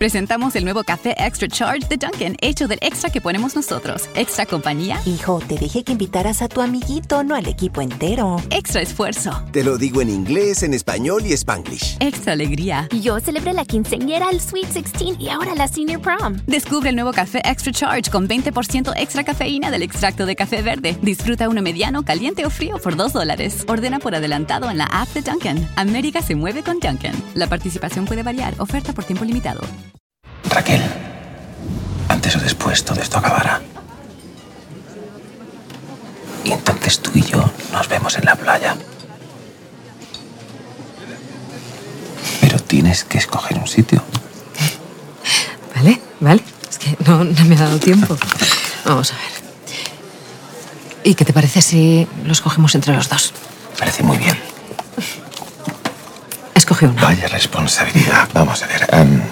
Presentamos el nuevo café Extra Charge de Dunkin', hecho del extra que ponemos nosotros. Extra compañía. Hijo, te dije que invitaras a tu amiguito, no al equipo entero. Extra esfuerzo. Te lo digo en inglés, en español y spanglish. Extra alegría. Yo celebré la quinceañera, el Sweet 16 y ahora la Senior Prom. Descubre el nuevo café Extra Charge con 20% extra cafeína del extracto de café verde. Disfruta uno mediano, caliente o frío por 2 dólares. Ordena por adelantado en la app de Dunkin'. América se mueve con Dunkin'. La participación puede variar. Oferta por tiempo limitado. Raquel, antes o después todo esto acabará. Y entonces tú y yo nos vemos en la playa. Pero tienes que escoger un sitio. Vale, vale. Es que no, no me ha dado tiempo. Vamos a ver. ¿Y qué te parece si lo escogemos entre los dos? Parece muy bien. Escoge uno. Vaya responsabilidad. Vamos a ver. em,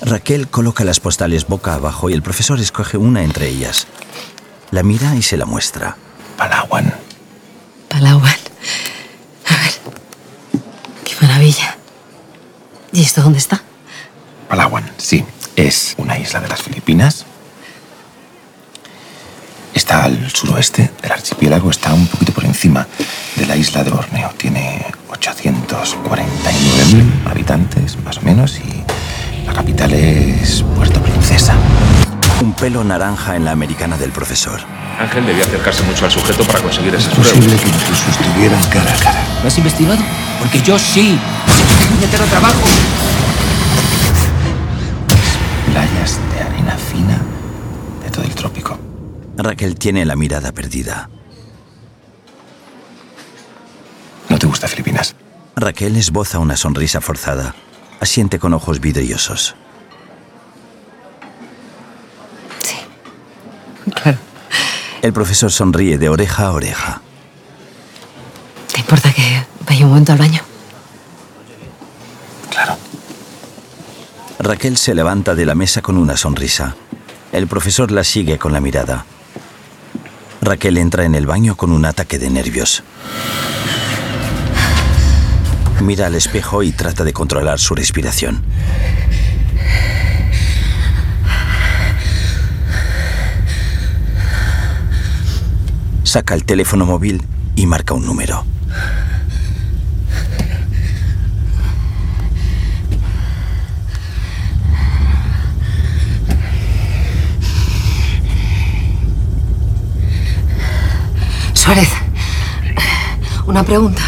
Raquel coloca las postales boca abajo y el profesor escoge una entre ellas. La mira y se la muestra. Palawan. Palawan. A ver. Qué maravilla. ¿Y esto dónde está? Palawan, sí. Es una isla de las Filipinas. Está al suroeste del archipiélago, está un poquito por encima de la isla de Borneo. Tiene 849.000 habitantes, más o menos, y la capital es Puerto Princesa. Un pelo naranja en la americana del profesor. Ángel debía acercarse mucho al sujeto para conseguir esas Es posible pruebas. que incluso estuvieran cara a cara. ¿Lo has investigado? Porque yo sí. ¡Puñetero trabajo! Playas de arena fina de todo el trópico. Raquel tiene la mirada perdida. ¿No te gusta Filipinas? Raquel esboza una sonrisa forzada. Asiente con ojos vidriosos. Claro. El profesor sonríe de oreja a oreja. ¿Te importa que vaya un momento al baño? Claro. Raquel se levanta de la mesa con una sonrisa. El profesor la sigue con la mirada. Raquel entra en el baño con un ataque de nervios. Mira al espejo y trata de controlar su respiración. Saca el teléfono móvil y marca un número. Suárez. Una pregunta.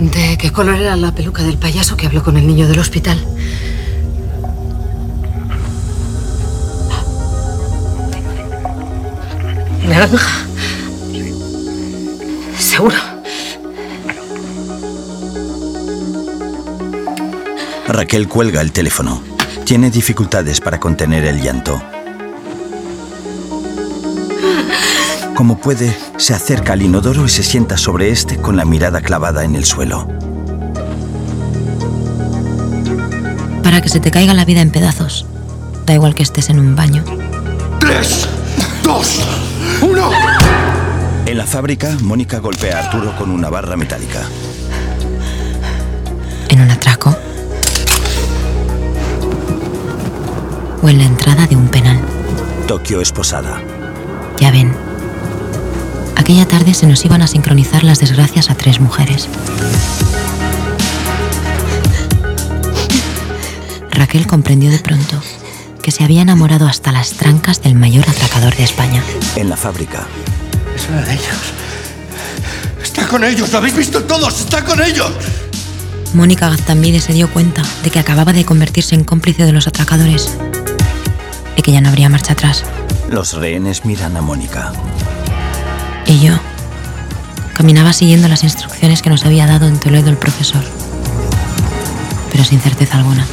¿De qué color era la peluca del payaso que habló con el niño del hospital? Naranja. Seguro. Raquel cuelga el teléfono. Tiene dificultades para contener el llanto. Como puede, se acerca al inodoro y se sienta sobre este con la mirada clavada en el suelo. Para que se te caiga la vida en pedazos. Da igual que estés en un baño. ¡Tres! ¡Dos! ¡Uno! En la fábrica, Mónica golpea a Arturo con una barra metálica. En un atraco. O en la entrada de un penal. Tokio esposada. Ya ven. Aquella tarde se nos iban a sincronizar las desgracias a tres mujeres. Raquel comprendió de pronto que se había enamorado hasta las trancas del mayor atracador de España. En la fábrica, Es una de ellos. Está con ellos, lo habéis visto todos, está con ellos. Mónica Gaztambide se dio cuenta de que acababa de convertirse en cómplice de los atracadores y que ya no habría marcha atrás. los rehenes miran a Mónica. Y yo caminaba siguiendo las instrucciones que nos había dado en Toledo el profesor, pero sin certeza alguna.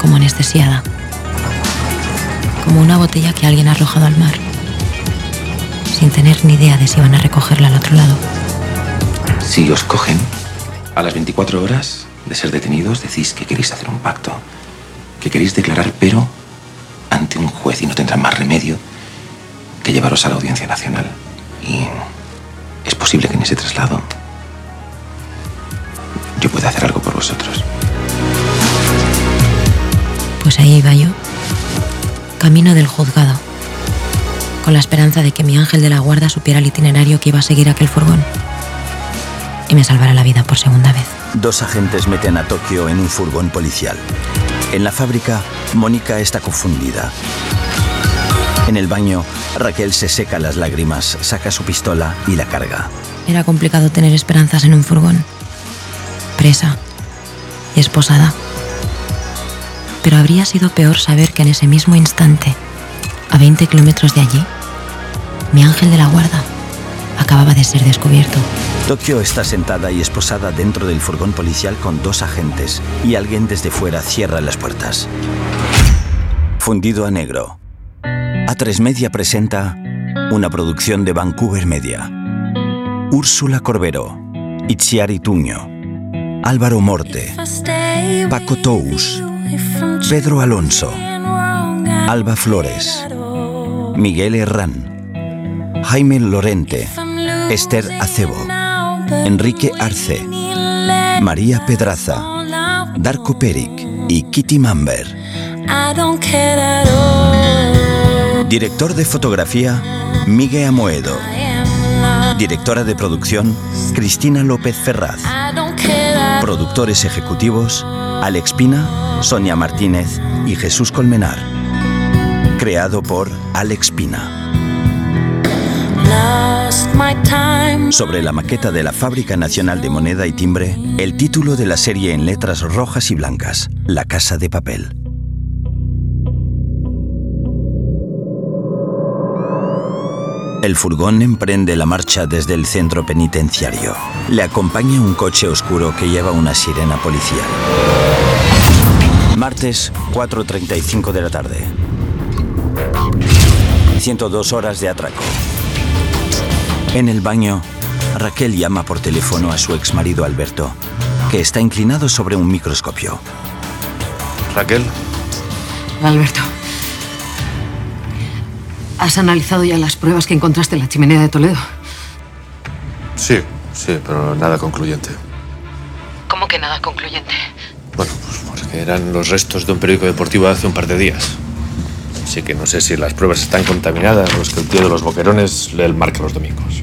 como anestesiada. Como una botella que alguien ha arrojado al mar. Sin tener ni idea de si van a recogerla al otro lado. Si os cogen, a las 24 horas de ser detenidos decís que queréis hacer un pacto. Que queréis declarar pero ante un juez y no tendrán más remedio que llevaros a la Audiencia Nacional. Y es posible que en ese traslado yo pueda hacer algo por vosotros. Pues ahí iba yo, camino del juzgado, con la esperanza de que mi ángel de la guarda supiera el itinerario que iba a seguir aquel furgón y me salvara la vida por segunda vez. Dos agentes meten a Tokio en un furgón policial. En la fábrica, Mónica está confundida. En el baño, Raquel se seca las lágrimas, saca su pistola y la carga. Era complicado tener esperanzas en un furgón. Presa y esposada. Pero habría sido peor saber que en ese mismo instante, a 20 kilómetros de allí, mi ángel de la guarda acababa de ser descubierto. Tokio está sentada y esposada dentro del furgón policial con dos agentes y alguien desde fuera cierra las puertas. Fundido a negro. A3 Media presenta una producción de Vancouver Media. Úrsula Corbero, Itziari Tuño, Álvaro Morte, Paco Tous, Pedro Alonso, Alba Flores, Miguel Herrán, Jaime Lorente, Esther Acebo, Enrique Arce, María Pedraza, Darko Peric y Kitty Mamber. Director de fotografía, Miguel Amoedo. Directora de producción, Cristina López Ferraz. Productores ejecutivos, Alex Pina, Sonia Martínez y Jesús Colmenar. Creado por Alex Pina. Sobre la maqueta de la Fábrica Nacional de Moneda y Timbre, el título de la serie en letras rojas y blancas, La Casa de Papel. El furgón emprende la marcha desde el centro penitenciario. Le acompaña un coche oscuro que lleva una sirena policial. Martes, 4.35 de la tarde. 102 horas de atraco. En el baño, Raquel llama por teléfono a su exmarido Alberto, que está inclinado sobre un microscopio. Raquel, Alberto. ¿Has analizado ya las pruebas que encontraste en la chimenea de Toledo? sí, sí, pero nada concluyente. ¿Cómo que nada concluyente? Bueno, pues porque eran los restos de un periódico deportivo de hace un par de días. Así que no sé si las pruebas están contaminadas o es que el tío de los boquerones lee el marca los domingos.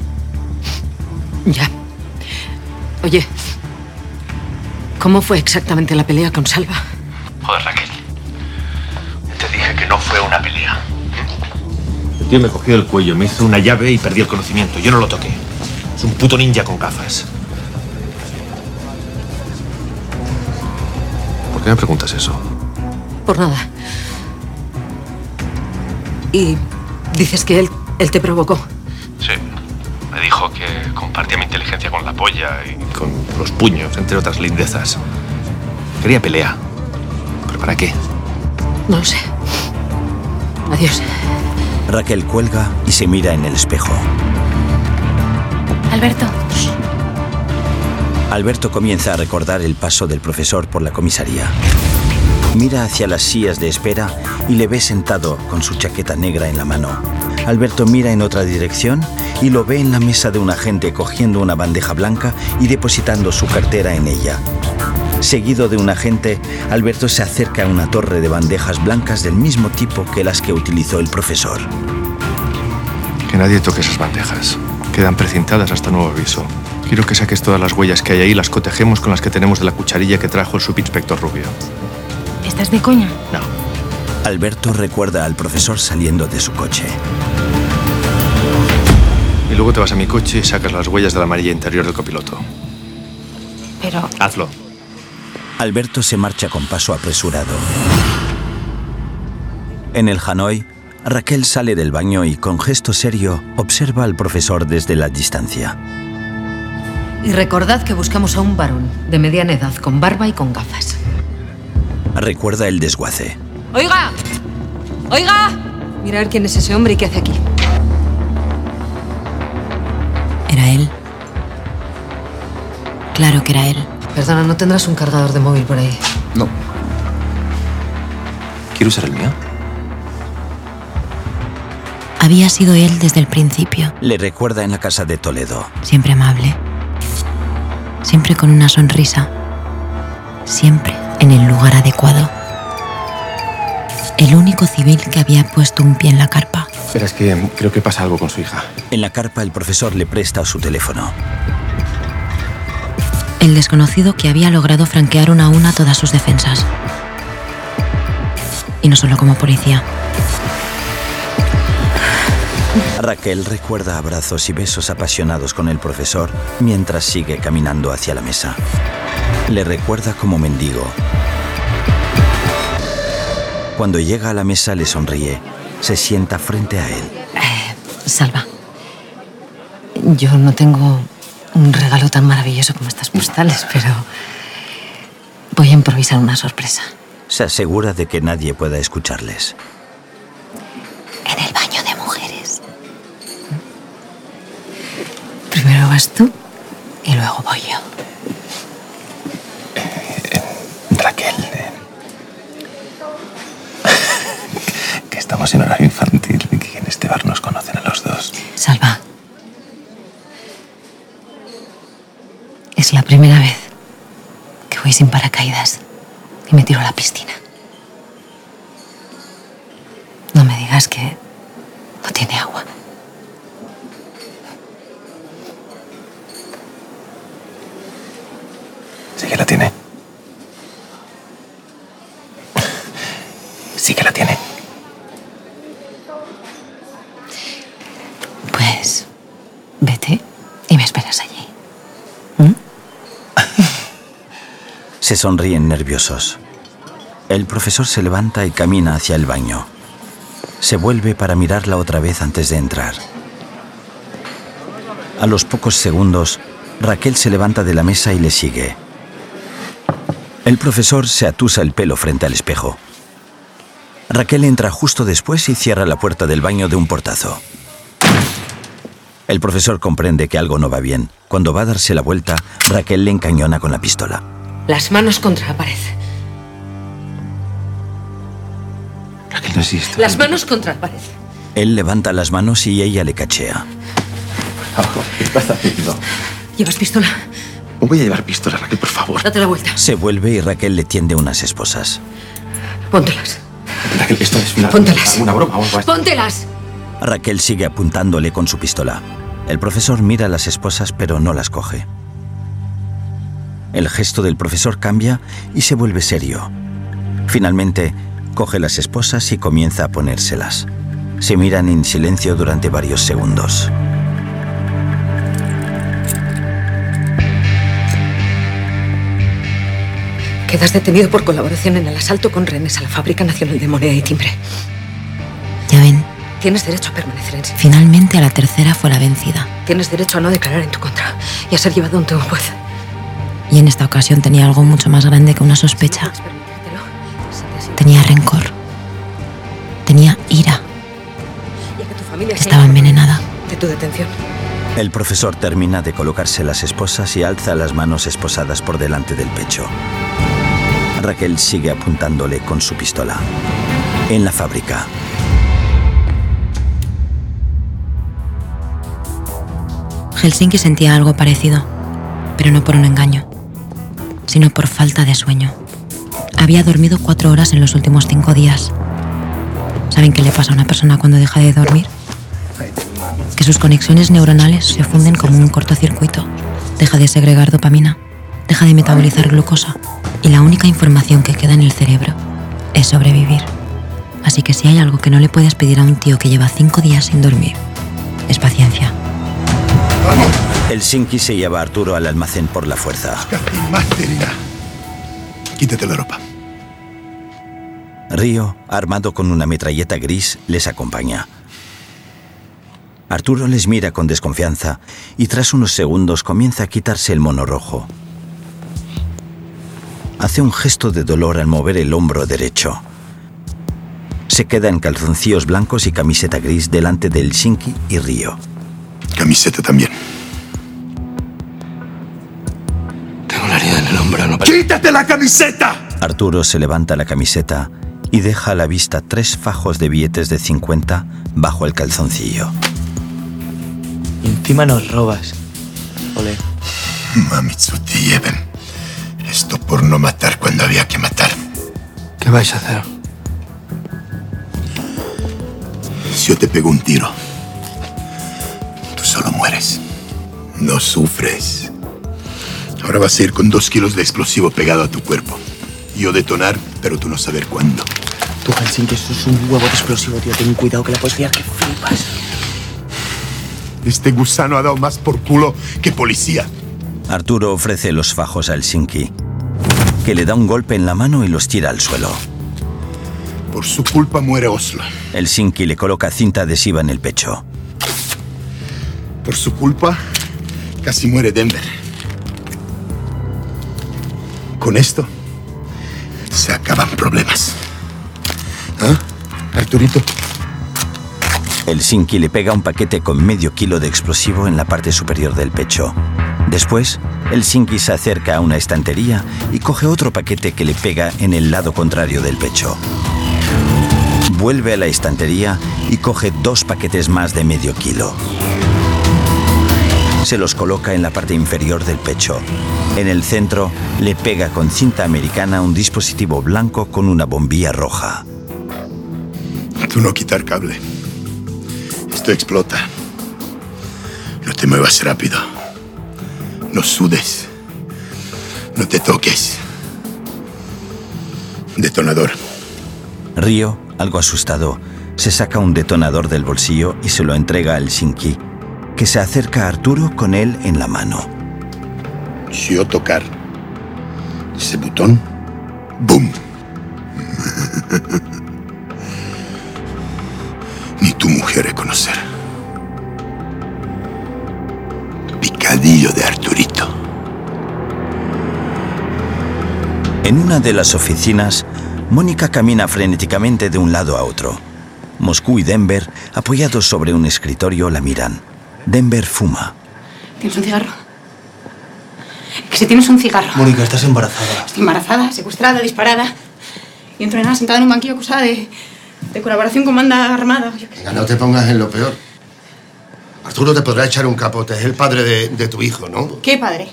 Ya. Oye, ¿cómo fue exactamente la pelea con Salva? Joder, Raquel. Tío me cogió el cuello, me hizo una llave y perdí el conocimiento. Yo no lo toqué. Es un puto ninja con gafas. ¿Por qué me preguntas eso? Por nada. Y dices que él, él te provocó. Sí. Me dijo que compartía mi inteligencia con la polla y con los puños, entre otras lindezas. Quería pelea. ¿Pero para qué? No lo sé. Adiós. Raquel cuelga y se mira en el espejo. Alberto, Alberto comienza a recordar el paso del profesor por la comisaría. Mira hacia las sillas de espera y le ve sentado con su chaqueta negra en la mano. Alberto mira en otra dirección y lo ve en la mesa de un agente cogiendo una bandeja blanca y depositando su cartera en ella. Seguido de un agente, Alberto se acerca a una torre de bandejas blancas del mismo tipo que las que utilizó el profesor. Que nadie toque esas bandejas. Quedan precintadas hasta nuevo aviso. Quiero que saques todas las huellas que hay ahí y las cotejemos con las que tenemos de la cucharilla que trajo el subinspector Rubio. ¿estás de coña? No. Alberto recuerda al profesor saliendo de su coche. Y luego te vas a mi coche y sacas las huellas de la amarilla interior del copiloto. Pero Hazlo. Alberto se marcha con paso apresurado. En el Hanoi, Raquel sale del baño y con gesto serio observa al profesor desde la distancia. Y recordad que buscamos a un varón de mediana edad, con barba y con gafas. Recuerda el desguace. ¡Oiga! ¡Oiga! Mira a ver quién es ese hombre y qué hace aquí. Era él. Claro que era él. Perdona, ¿no tendrás un cargador de móvil por ahí? No. ¿Quiero usar el mío? Había sido él desde el principio. Le recuerda en la casa de Toledo. Siempre amable. Siempre con una sonrisa. Siempre en el lugar adecuado. El único civil que había puesto un pie en la carpa. Pero es que creo que pasa algo con su hija. En la carpa el profesor le presta su teléfono. El desconocido que había logrado franquear una a una todas sus defensas. Y no solo como policía. Raquel recuerda abrazos y besos apasionados con el profesor mientras sigue caminando hacia la mesa. Le recuerda como mendigo. Cuando llega a la mesa le sonríe. Se sienta frente a él. Salva. Yo no tengo un regalo tan maravilloso como estas postales, pero voy a improvisar una sorpresa. Se asegura de que nadie pueda escucharles. En el baño de mujeres. Primero vas tú y luego voy yo. Raquel. eh, que estamos en horario infantil y que en este bar nos conocen a los dos. Salva. Es la primera vez que voy sin paracaídas y me tiro a la piscina. No me digas que no tiene agua. Sí que la tiene. Sí que la tiene. Pues vete y me esperas allí. Se sonríen nerviosos. El profesor se levanta y camina hacia el baño. Se vuelve para mirarla otra vez antes de entrar. A los pocos segundos, Raquel se levanta de la mesa y le sigue. El profesor se atusa el pelo frente al espejo. Raquel entra justo después y cierra la puerta del baño de un portazo. El profesor comprende que algo no va bien. Cuando va a darse la vuelta, Raquel le encañona con la pistola. Las manos contra la pared. Raquel no existe. Las manos contra la pared. Él levanta las manos y ella le cachea. ¿Qué estás haciendo? ¿Llevas pistola? No voy a llevar pistola, Raquel, por favor. Date la vuelta. Se vuelve y Raquel le tiende unas esposas. Póntelas. Raquel, esto es una, Póntelas. una broma así. ¡Póntelas! Raquel sigue apuntándole con su pistola. El profesor mira las esposas pero no las coge. El gesto del profesor cambia y se vuelve serio. Finalmente, coge las esposas y comienza a ponérselas. Se miran en silencio durante varios segundos. Quedas detenido por colaboración en el asalto con rehenes a la Fábrica Nacional de Moneda y Timbre. Ya ven, Tienes derecho a permanecer en silencio. finalmente a la tercera fue la vencida. Tienes derecho a no declarar en tu contra y a ser llevado ante un juez. Y en esta ocasión tenía algo mucho más grande que una sospecha. Tenía rencor. Tenía ira. Estaba envenenada. de tu detención. El profesor termina de colocarse las esposas y alza las manos esposadas por delante del pecho. Raquel sigue apuntándole con su pistola. En la fábrica, Helsinki sentía algo parecido, pero no por un engaño, sino por falta de sueño. Había dormido cuatro horas en los últimos cinco días. ¿Saben qué le pasa a una persona cuando deja de dormir? Que sus conexiones neuronales se funden como un cortocircuito. Deja de segregar dopamina, deja de metabolizar glucosa y la única información que queda en el cerebro es sobrevivir. Así que si hay algo que no le puedes pedir a un tío que lleva cinco días sin dormir, es paciencia. Helsinki se lleva a Arturo al almacén por la fuerza. Quítate la ropa. Río, armado con una metralleta gris, les acompaña. Arturo les mira con desconfianza y tras unos segundos comienza a quitarse el mono rojo. hace un gesto de dolor al mover el hombro derecho. Se queda en calzoncillos blancos y camiseta gris delante del Shinki y Río. Camiseta también. Tengo la herida en el hombro, no ¡Quítate la camiseta! Arturo se levanta la camiseta y deja a la vista tres fajos de billetes de 50 bajo el calzoncillo. Y encima nos robas. Ole. Mamitsu, te lleven. Esto por no matar cuando había que matar. ¿Qué vais a hacer? Si yo te pego un tiro, solo mueres. No sufres. Ahora vas a ir con dos kilos de explosivo pegado a tu cuerpo. Yo detonar, pero tú no saber cuándo. Tú, Helsinki, esto es un huevo de explosivo, tío. Ten cuidado que la puedes liar que flipas. Este gusano ha dado más por culo que policía. Arturo ofrece los fajos al Shinki, que le da un golpe en la mano y los tira al suelo. Por su culpa muere Oslo. El Shinki le coloca cinta adhesiva en el pecho. Por su culpa casi muere Denver. Con esto se acaban problemas. ¿Ah? Arturito. El Shinki le pega un paquete con medio kilo de explosivo en la parte superior del pecho. Después, el Shinki se acerca a una estantería y coge otro paquete que le pega en el lado contrario del pecho. Vuelve a la estantería y coge dos paquetes más de medio kilo. Se los coloca en la parte inferior del pecho. En el centro, le pega con cinta americana un dispositivo blanco con una bombilla roja. Tú no quitar cable. Esto explota. No te muevas rápido. No sudes. No te toques. Detonador. Río, algo asustado, se saca un detonador del bolsillo y se lo entrega al Shinki, que se acerca a Arturo con él en la mano. Si yo tocar ese botón, ¡boom! Ni tu mujer reconocer. Picadillo de Arturito. En una de las oficinas, Mónica camina frenéticamente de un lado a otro. Moscú y Denver, apoyados sobre un escritorio, la miran. Denver fuma. ¿Tienes un cigarro? Que si tienes un cigarro. Mónica, estás embarazada. Estoy embarazada, secuestrada, disparada. Y entrenada sentada en un banquillo acusada de, de colaboración con banda armada. Venga, no te pongas en lo peor. Arturo te podrá echar un capote. Es el padre de, de tu hijo, ¿no? ¿Qué padre?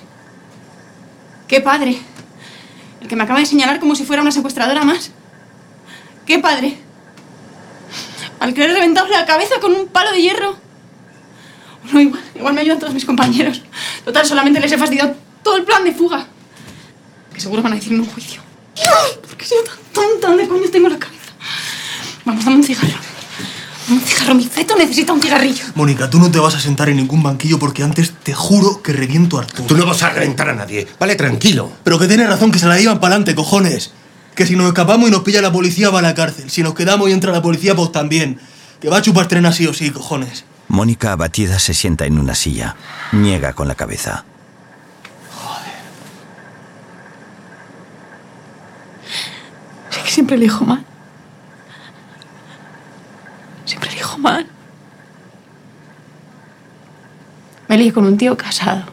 ¿Qué padre? El que me acaba de señalar como si fuera una secuestradora más. ¿Qué padre? Al querer reventado la cabeza con un palo de hierro. No, igual, igual me ayudan todos mis compañeros. Total, solamente les he fastidiado todo el plan de fuga. Que seguro van a decir en un juicio. ¿Por qué soy tan tonta? ¿Dónde coño tengo la cabeza? Vamos, dame un cigarro. Dame un cigarro. Mi feto necesita un cigarrillo. Mónica, tú no te vas a sentar en ningún banquillo porque antes te juro que reviento a Arturo. Tú no vas a reventar a nadie. Vale, tranquilo. Pero que tiene razón, que se la llevan para adelante, cojones. Que si nos escapamos y nos pilla la policía va a la cárcel. Si nos quedamos y entra la policía, pues también. Que va a chupar tren así o sí, cojones. Mónica, abatida, se sienta en una silla. Niega con la cabeza. Sé que siempre elijo mal. Siempre elijo mal. Me lié con un tío casado.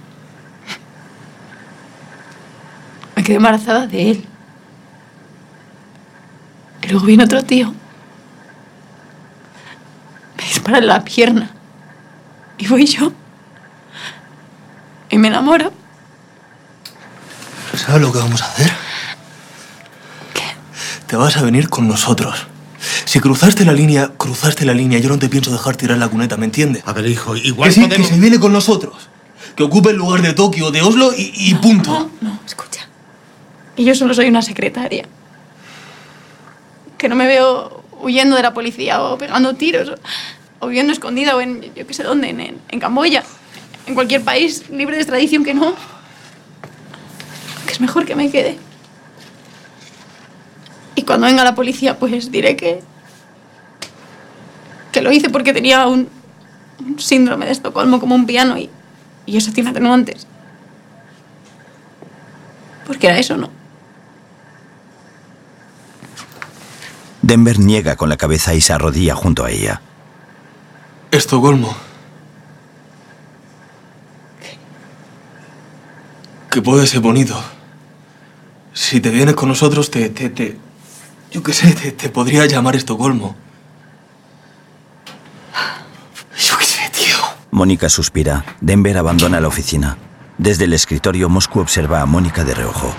Me quedé embarazada de él. Y luego vino otro tío. Me dispara en la pierna. Y voy yo. Y me enamoro. ¿Sabes lo que vamos a hacer? ¿Qué? Te vas a venir con nosotros. Si cruzaste la línea, cruzaste la línea. Yo no te pienso dejar tirar la cuneta, ¿me entiendes? A ver, hijo, igual Que sí, podemos- que se viene con nosotros. Que ocupe el lugar de Tokio, de Oslo y, y punto. No, no, escucha. Y yo solo soy una secretaria. Que no me veo huyendo de la policía o pegando tiros o, viviendo escondida o en yo qué sé dónde, en, en, Camboya, en cualquier país libre de extradición que no. Que es mejor que me quede. Y cuando venga la policía, pues diré que. que lo hice porque tenía un, un síndrome de Estocolmo como un piano y, y eso tiene atenuantes. Porque era eso, ¿no? Denver niega con la cabeza y se arrodilla junto a ella. Estocolmo. Que puede ser bonito. Si te vienes con nosotros, te. te, te yo qué sé, te, te podría llamar Estocolmo. Yo qué sé, tío. Mónica suspira. Denver abandona la oficina. Desde el escritorio, Moscú observa a Mónica de reojo.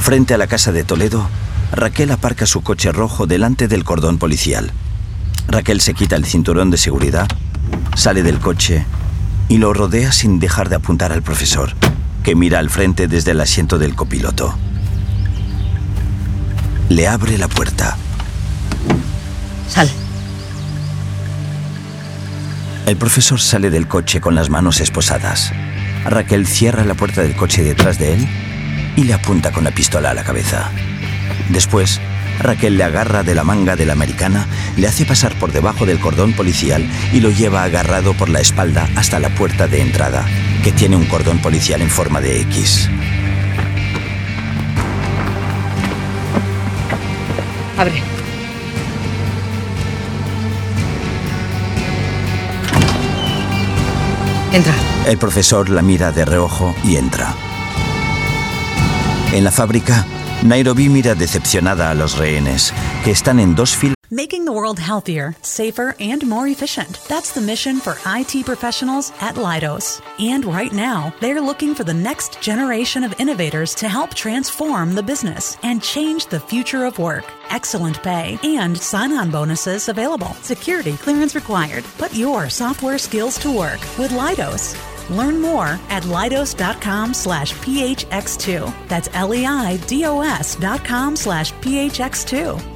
Frente a la casa de Toledo, Raquel aparca su coche rojo delante del cordón policial. Raquel se quita el cinturón de seguridad, sale del coche y lo rodea sin dejar de apuntar al profesor, que mira al frente desde el asiento del copiloto. Le abre la puerta. Sal. El profesor sale del coche con las manos esposadas. Raquel cierra la puerta del coche detrás de él y le apunta con la pistola a la cabeza. Después, Raquel le agarra de la manga de la americana, le hace pasar por debajo del cordón policial y lo lleva agarrado por la espalda hasta la puerta de entrada, que tiene un cordón policial en forma de X. Abre. Entra. El profesor la mira de reojo y entra. En la fábrica, Nairobi mira decepcionada a los rehenes, que están en dos filas. Making the world healthier, safer, and more efficient. That's the mission for IT professionals at Leidos. And right now, they're looking for the next generation of innovators to help transform the business and change the future of work. Excellent pay and sign on bonuses available. Security clearance required. Put your software skills to work with Leidos. Learn more at lidos.com slash phx2. That's L-E-I-D-O-S dot com slash phx2.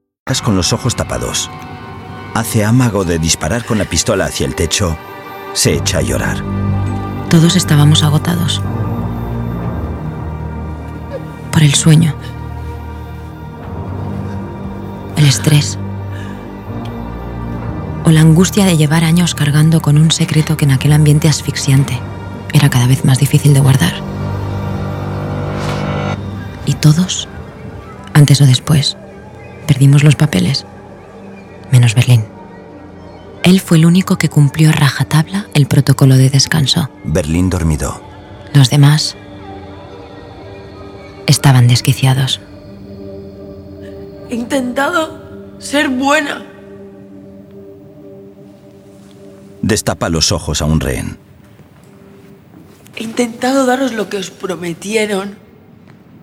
Con los ojos tapados. Hace amago de disparar con la pistola hacia el techo. Se echa a llorar. Todos estábamos agotados. Por el sueño. El estrés. O la angustia de llevar años cargando con un secreto que en aquel ambiente asfixiante era cada vez más difícil de guardar. Y todos, antes o después, perdimos los papeles, menos Berlín. Él fue el único que cumplió a rajatabla el protocolo de descanso. Berlín dormido. Los demás estaban desquiciados. He intentado ser buena. Destapa los ojos a un rehén. He intentado daros lo que os prometieron.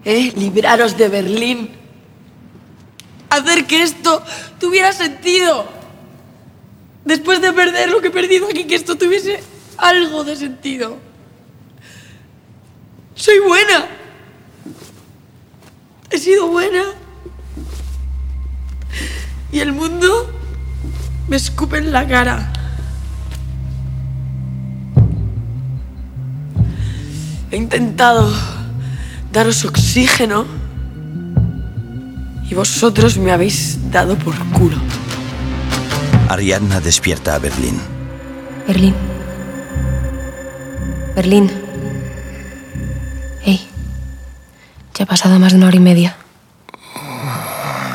¿eh? Libraros de Berlín. Hacer que esto tuviera sentido. Después de perder lo que he perdido aquí, que esto tuviese algo de sentido. Soy buena. He sido buena. Y el mundo me escupe en la cara. He intentado daros oxígeno y vosotros me habéis dado por culo. Ariadna despierta a Berlín. Berlín. Berlín. Hey. Ya ha pasado más de una hora y media.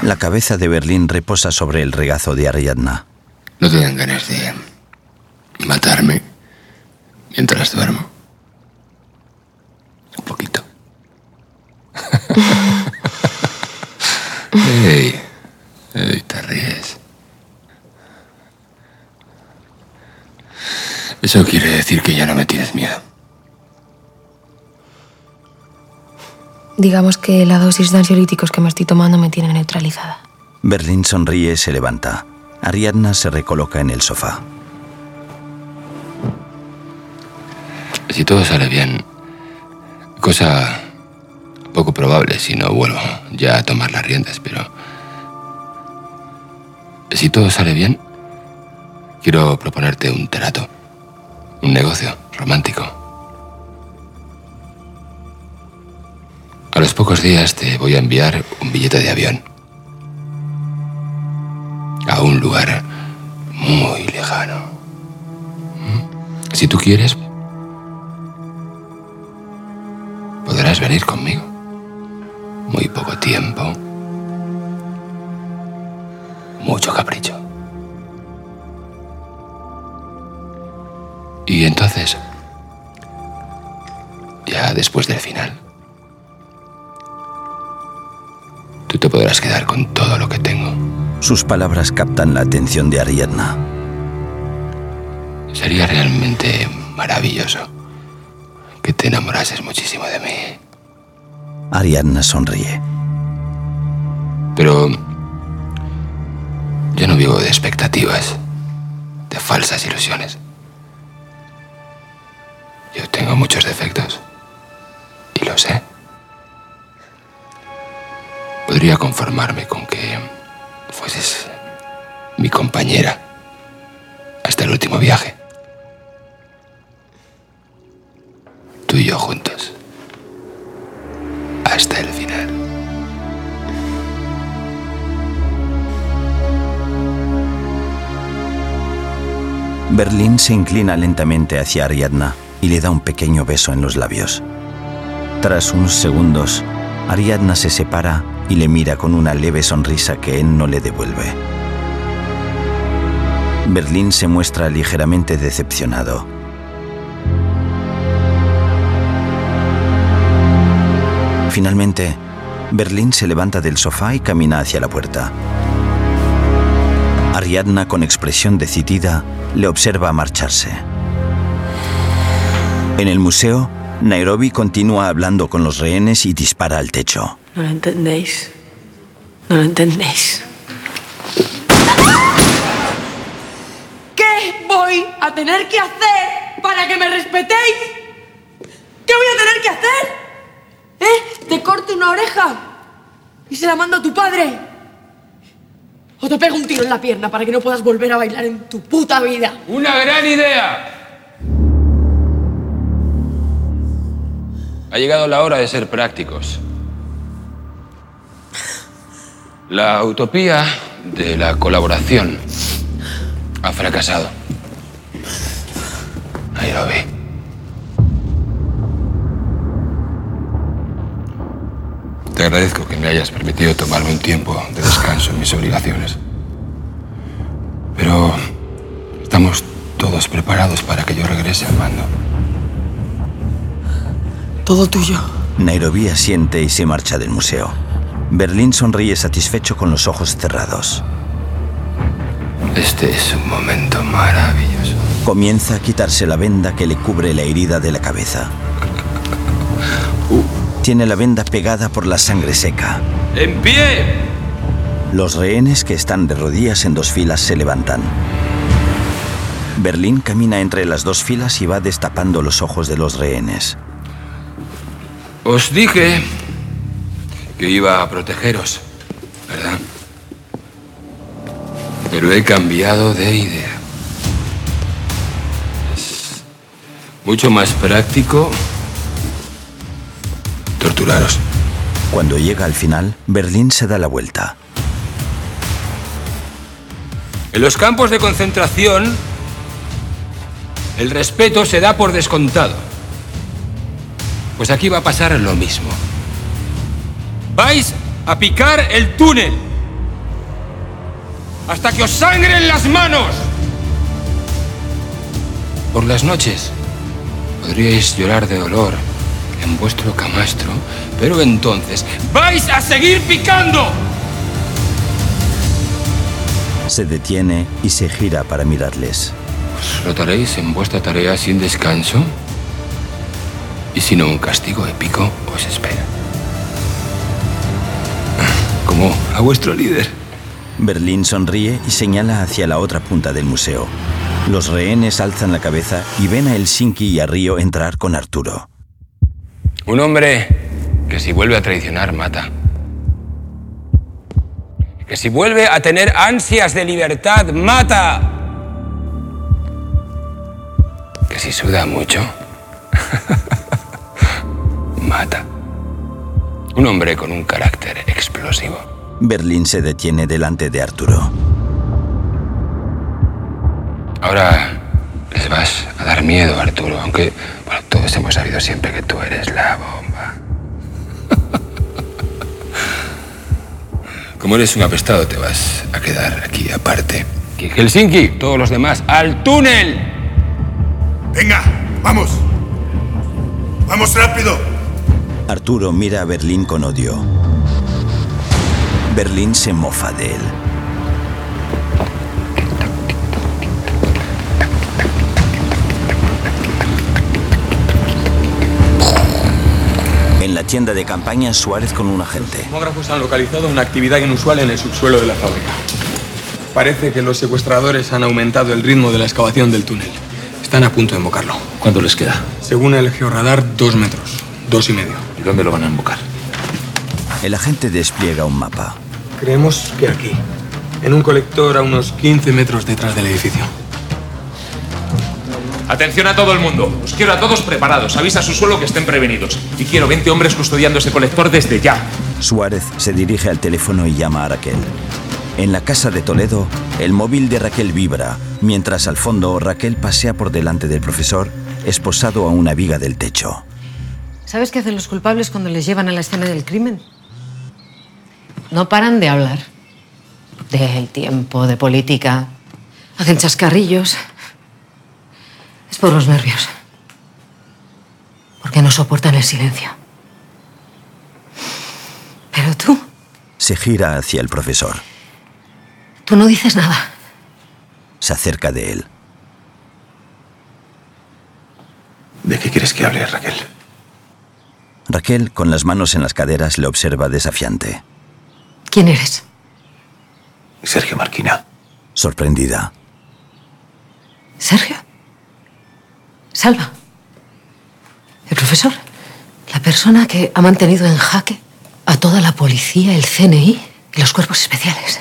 La cabeza de Berlín reposa sobre el regazo de Ariadna. No te dan ganas de matarme mientras duermo. Un poquito. Ey, ey, te ríes. Eso quiere decir que ya no me tienes miedo. Digamos que la dosis de ansiolíticos que me estoy tomando me tiene neutralizada. Berlín sonríe y se levanta. Ariadna se recoloca en el sofá. Si todo sale bien, cosa Poco probable si no vuelvo ya a tomar las riendas, pero... Si todo sale bien, quiero proponerte un trato, un negocio romántico. A los pocos días te voy a enviar un billete de avión a un lugar muy lejano. ¿Mm? Si tú quieres, podrás venir conmigo. Muy poco tiempo. Mucho capricho. Y entonces, ya después del final, tú te podrás quedar con todo lo que tengo. Sus palabras captan la atención de Ariadna. Sería realmente maravilloso que te enamorases muchísimo de mí. Ariadna sonríe. Pero yo no vivo de expectativas, de falsas ilusiones. Yo tengo muchos defectos. Y lo sé. Podría conformarme con que fueses mi compañera hasta el último viaje. Tú y yo juntos. Berlín se inclina lentamente hacia Ariadna y le da un pequeño beso en los labios. Tras unos segundos, Ariadna se separa y le mira con una leve sonrisa que él no le devuelve. Berlín se muestra ligeramente decepcionado. Finalmente, Berlín se levanta del sofá y camina hacia la puerta. Ariadna, con expresión decidida, le observa marcharse. En el museo, Nairobi continúa hablando con los rehenes y dispara al techo. No lo entendéis. No lo entendéis. ¿Qué voy a tener que hacer para que me respetéis? ¿Qué voy a tener que hacer? ¿Eh? ¿Te corto una oreja? ¿Y se la mando a tu padre? ¿O te pego un tiro en la pierna para que no puedas volver a bailar en tu puta vida? ¡Una gran idea! Ha llegado la hora de ser prácticos. La utopía de la colaboración ha fracasado. Ahí lo vi. Te agradezco que me hayas permitido tomarme un tiempo de descanso en mis obligaciones. Pero estamos todos preparados para que yo regrese al mando. Todo tuyo. Nairobi asiente y se marcha del museo. Berlín sonríe satisfecho con los ojos cerrados. Este es un momento maravilloso. Comienza a quitarse la venda que le cubre la herida de la cabeza. Tiene la venda pegada por la sangre seca. ¡En pie! Los rehenes que están de rodillas en dos filas se levantan. Berlín camina entre las dos filas y va destapando los ojos de los rehenes. Os dije que iba a protegeros, ¿verdad? Pero he cambiado de idea. Es mucho más práctico torturaros. Cuando llega al final, Berlín se da la vuelta. En los campos de concentración, el respeto se da por descontado. Pues aquí va a pasar lo mismo. Vais a picar el túnel hasta que os sangren las manos. Por las noches podríais llorar de dolor en vuestro camastro, pero entonces vais a seguir picando. Se detiene y se gira para mirarles. ¿Os rotaréis en vuestra tarea sin descanso? Y si no, un castigo épico os espera. Como a vuestro líder. Berlín sonríe y señala hacia la otra punta del museo. Los rehenes alzan la cabeza y ven a Helsinki y a Río entrar con Arturo. Un hombre Que si vuelve a traicionar, mata. Que si vuelve a tener ansias de libertad, mata. Que si suda mucho, mata. Un hombre con un carácter explosivo. Berlín se detiene delante de Arturo. Ahora les vas a dar miedo, Arturo, aunque bueno, todos hemos sabido siempre que tú eres la bomba. Como eres un apestado, te vas a quedar aquí aparte. Helsinki, todos los demás, al túnel. Venga, vamos. Vamos rápido. Arturo mira a Berlín con odio. Berlín se mofa de él. En la tienda de campaña, Suárez con un agente. Los tomógrafos han localizado una actividad inusual en el subsuelo de la fábrica. Parece que los secuestradores han aumentado el ritmo de la excavación del túnel. Están a punto de embocarlo. ¿Cuánto les queda? Según el georradar, dos metros. Dos y medio. ¿Y dónde lo van a embocar? El agente despliega un mapa. Creemos que aquí. En un colector a unos 15 metros detrás del edificio. Atención a todo el mundo. Os quiero a todos preparados. Avisa a su suelo que estén prevenidos. Y quiero 20 hombres custodiando ese colector desde ya. Suárez se dirige al teléfono y llama a Raquel. En la casa de Toledo, el móvil de Raquel vibra, mientras al fondo Raquel pasea por delante del profesor, esposado a una viga del techo. ¿Sabes qué hacen los culpables cuando les llevan a la escena del crimen? No paran de hablar. Del tiempo, de política. Hacen chascarrillos. Es por los nervios. Porque no soportan el silencio. Pero tú, Se gira hacia el profesor. tú no dices nada. Se acerca de él. ¿De qué quieres que hable, Raquel? Raquel, con las manos en las caderas, le observa desafiante. ¿Quién eres? Sergio Marquina. Sorprendida. Sergio. Salva. El profesor. La persona que ha mantenido en jaque a toda la policía, el CNI y los cuerpos especiales.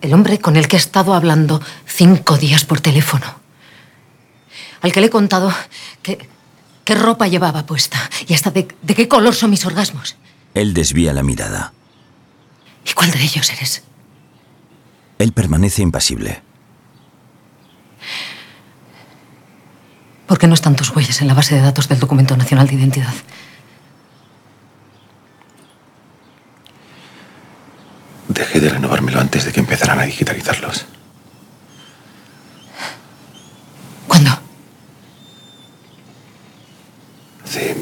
El hombre con el que he estado hablando cinco días por teléfono. Al que le he contado que, qué ropa llevaba puesta y hasta de, de qué color son mis orgasmos. Él desvía la mirada. ¿Y cuál de ellos eres? Él permanece impasible. ¿Por qué no están tus huellas en la base de datos del Documento Nacional de Identidad? Dejé de renovármelo antes de que empezaran a digitalizarlos. ¿Cuándo? Hace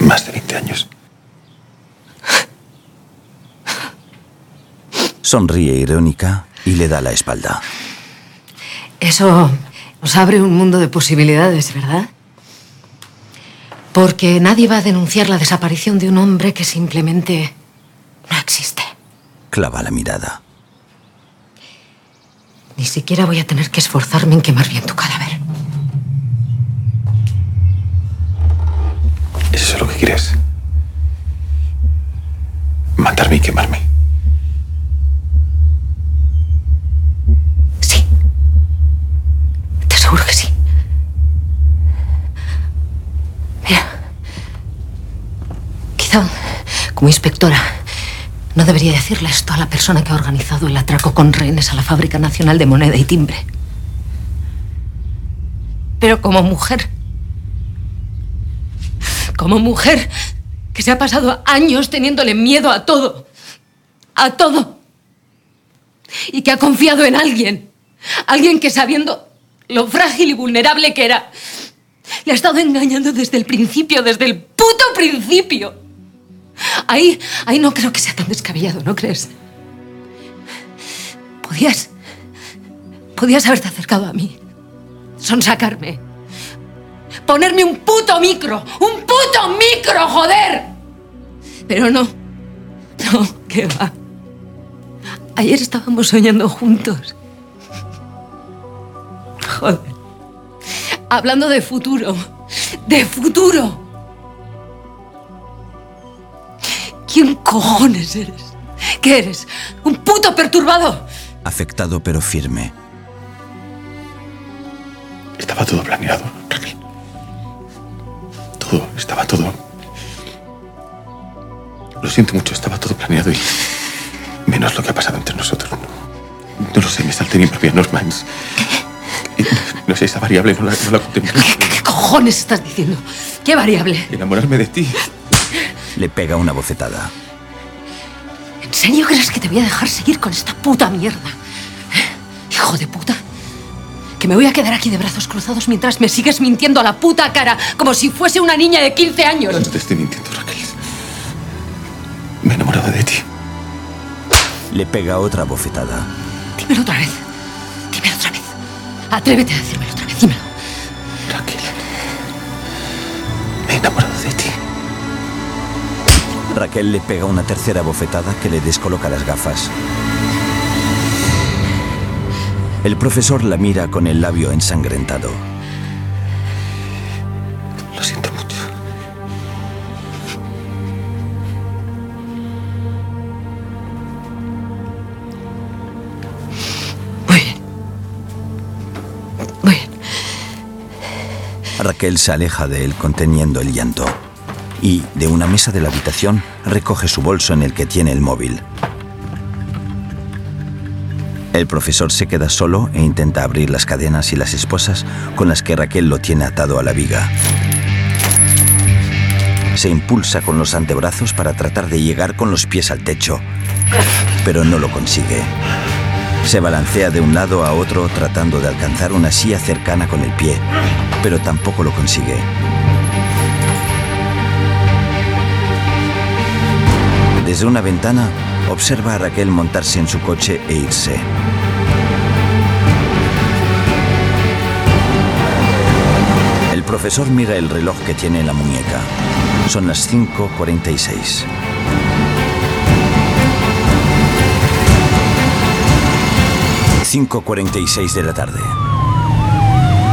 más de 20 años. Sonríe irónica y le da la espalda. Eso nos abre un mundo de posibilidades, ¿verdad? Porque nadie va a denunciar la desaparición de un hombre que simplemente no existe. Clava la mirada. Ni siquiera voy a tener que esforzarme en quemar bien tu cadáver. ¿Es eso lo que quieres? Matarme y quemarme. Te aseguro que sí. Mira. Quizá como inspectora no debería decirle esto a la persona que ha organizado el atraco con rehenes a la Fábrica Nacional de Moneda y Timbre. Pero como mujer, como mujer que se ha pasado años teniéndole miedo a todo, a todo, y que ha confiado en alguien, alguien que sabiendo lo frágil y vulnerable que era, le ha estado engañando desde el principio, desde el puto principio. Ahí, ahí no creo que sea tan descabellado, ¿no crees? Podías, podías haberte acercado a mí, sonsacarme, ponerme un puto micro, un puto micro, joder. Pero no, no, ¿qué va? Ayer estábamos soñando juntos. Joder. Hablando de futuro, de futuro. ¿Quién cojones eres? ¿Qué eres? ¿Un puto perturbado? Afectado pero firme. Estaba todo planeado, Raquel. Todo, estaba todo. Lo siento mucho, estaba todo planeado y. menos lo que ha pasado entre nosotros. No, no lo sé, me salté mi propia Normans. Y No sé, esa variable no la, no la contemplé. ¿Qué cojones estás diciendo? ¿Qué variable? Enamorarme de ti. Le pega una bofetada. ¿En serio crees que te voy a dejar seguir con esta puta mierda? ¿Eh? Hijo de puta. Que me voy a quedar aquí de brazos cruzados mientras me sigues mintiendo a la puta cara como si fuese una niña de 15 años. No te estoy mintiendo, Raquel. Me he enamorado de ti. Le pega otra bofetada. Dímelo otra vez. Atrévete a decírmelo otra vez. Dímelo. Me he enamorado de ti. Raquel le pega una tercera bofetada que le descoloca las gafas. El profesor la mira con el labio ensangrentado. Raquel se aleja de él conteniendo el llanto y, de una mesa de la habitación, recoge su bolso en el que tiene el móvil. El profesor se queda solo e intenta abrir las cadenas y las esposas con las que Raquel lo tiene atado a la viga. Se impulsa con los antebrazos para tratar de llegar con los pies al techo, pero no lo consigue. Se balancea de un lado a otro tratando de alcanzar una silla cercana con el pie, pero tampoco lo consigue. Desde una ventana, observa a Raquel montarse en su coche e irse. El profesor mira el reloj que tiene en la muñeca. Son las 5.46. ...5.46 de la tarde.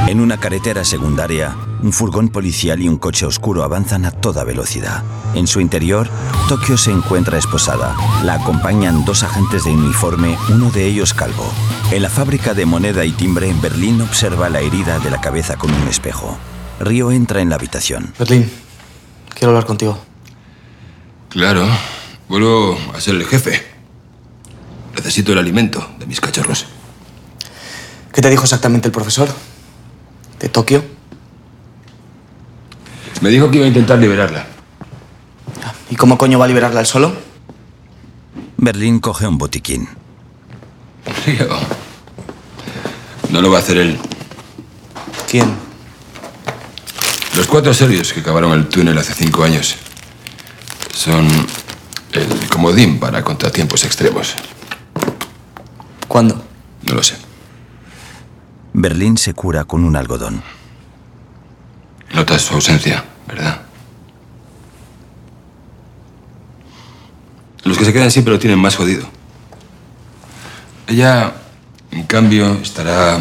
En una carretera secundaria, un furgón policial y un coche oscuro avanzan a toda velocidad. En su interior, Tokio se encuentra esposada. La acompañan dos agentes de uniforme, uno de ellos calvo. En la fábrica de moneda y timbre en Berlín observa la herida de la cabeza con un espejo. Río entra en la habitación. Berlín, quiero hablar contigo. Claro, vuelvo a ser el jefe. Necesito el alimento de mis cachorros. ¿Qué te dijo exactamente el profesor? ¿De Tokio? Me dijo que iba a intentar liberarla. ¿Y cómo coño va a liberarla él solo? Berlín coge un botiquín. Río. No lo va a hacer él. ¿Quién? Los cuatro serios que cavaron el túnel hace cinco años son el comodín para contratiempos extremos. ¿Cuándo? No lo sé. Berlín se cura con un algodón. Notas su ausencia, ¿verdad? Los que se quedan siempre lo tienen más jodido. Ella, en cambio, estará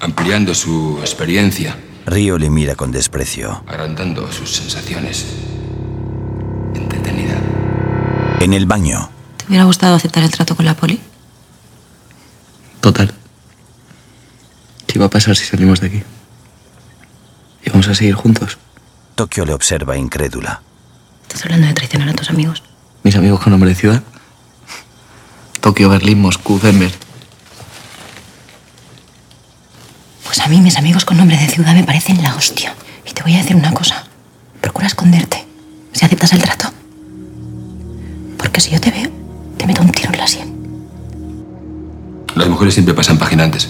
ampliando su experiencia, Río le mira con desprecio. agrandando sus sensaciones. En el baño, ¿Te hubiera gustado aceptar el trato con la poli? Total. ¿Qué va a pasar si salimos de aquí? ¿Y vamos a seguir juntos? Tokio le observa incrédula. ¿Estás hablando de traicionar a tus amigos? ¿Mis amigos con nombre de ciudad? Tokio, Berlín, Moscú, Denver. Pues a mí mis amigos con nombre de ciudad me parecen la hostia. Y te voy a decir una cosa. Procura esconderte si aceptas el trato. Porque si yo te veo, te meto un tiro en la sien. Las mujeres siempre pasan página antes.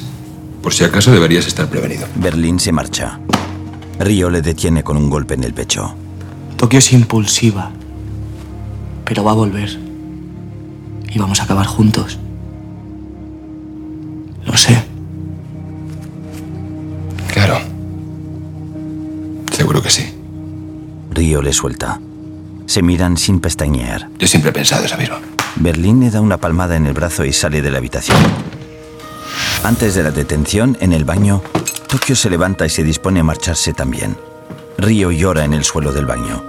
Por si acaso deberías estar prevenido. Berlín se marcha. Río le detiene con un golpe en el pecho. Tokio es impulsiva. Pero va a volver. Y vamos a acabar juntos. Lo sé. Claro. Seguro que sí. Río le suelta. Se miran sin pestañear. Yo siempre he pensado eso mismo. Berlín le da una palmada en el brazo y sale de la habitación. Antes de la detención, en el baño, Tokio se levanta y se dispone a marcharse también. Río llora en el suelo del baño.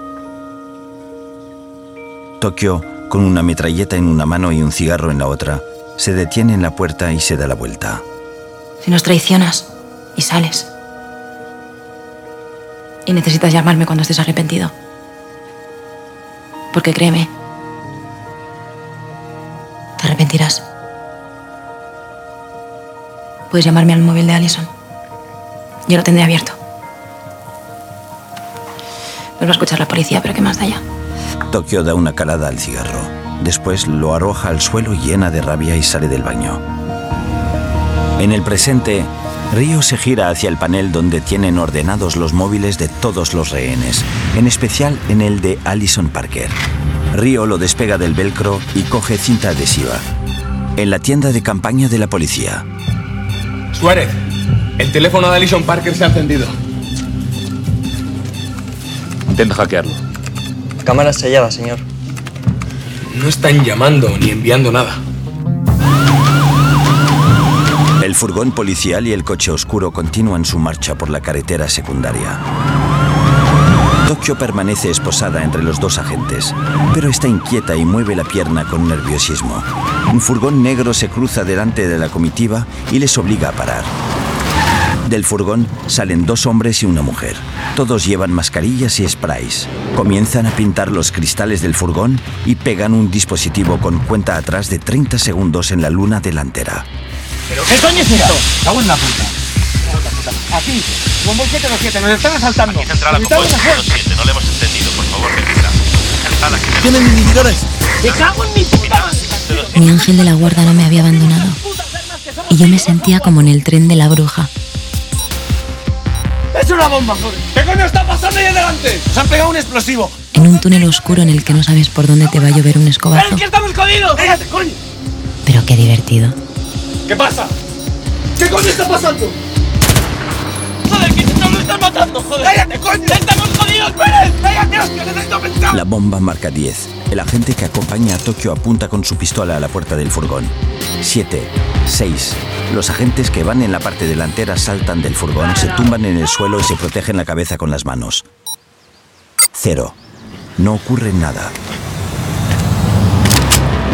Tokio, con una metralleta en una mano y un cigarro en la otra, se detiene en la puerta y se da la vuelta. Si nos traicionas y sales. Y necesitas llamarme cuando estés arrepentido. Porque créeme, te arrepentirás. Puedes llamarme al móvil de Allison. Yo lo tendré abierto. Nos va a escuchar la policía, pero ¿qué más da ya? Tokio da una calada al cigarro. Después lo arroja al suelo llena de rabia y sale del baño. En el presente, Río se gira hacia el panel donde tienen ordenados los móviles de todos los rehenes, en especial en el de Allison Parker. Río lo despega del velcro y coge cinta adhesiva. En la tienda de campaña de la policía. Suárez, el teléfono de Alison Parker se ha encendido. Intenta hackearlo. Cámara sellada, señor. No están llamando ni enviando nada. El furgón policial y el coche oscuro continúan su marcha por la carretera secundaria. Tokio permanece esposada entre los dos agentes, pero está inquieta y mueve la pierna con nerviosismo. Un furgón negro se cruza delante de la comitiva y les obliga a parar. Del furgón salen dos hombres y una mujer. Todos llevan mascarillas y sprays. Comienzan a pintar los cristales del furgón y pegan un dispositivo con cuenta atrás de 30 segundos en la luna delantera. ¿Pero qué coño es esto? Cago en la puta. Aquí, bombo 727, nos están asaltando. Aquí central a hacer- 7, no le hemos entendido. Por favor, repita. ¿Tienen inhibidores? ¡Me cago en mi puta madre! Mi ángel de la guarda no me había abandonado. Y yo me sentía como en el tren de la bruja. ¡Es una bomba, joder! ¿Qué coño está pasando ahí adelante? ¡Nos han pegado un explosivo! En un túnel oscuro en el que no sabes por dónde te va a llover un escobazo. ¡Ven, que estamos jodidos! ¡Cállate, coño! Pero qué divertido. ¿Qué pasa? ¿Qué coño está pasando? ¡Joder, que nos lo están matando, joder! ¡Cállate, coño! ¡Estamos jodidos, Pérez! ¡Cállate, hostia! ¡Necesito pensar! La bomba marca 10. El agente que acompaña a Tokio apunta con su pistola a la puerta del furgón. 7. 6. Los agentes que van en la parte delantera saltan del furgón, se tumban en el suelo y se protegen la cabeza con las manos. 0. No ocurre nada.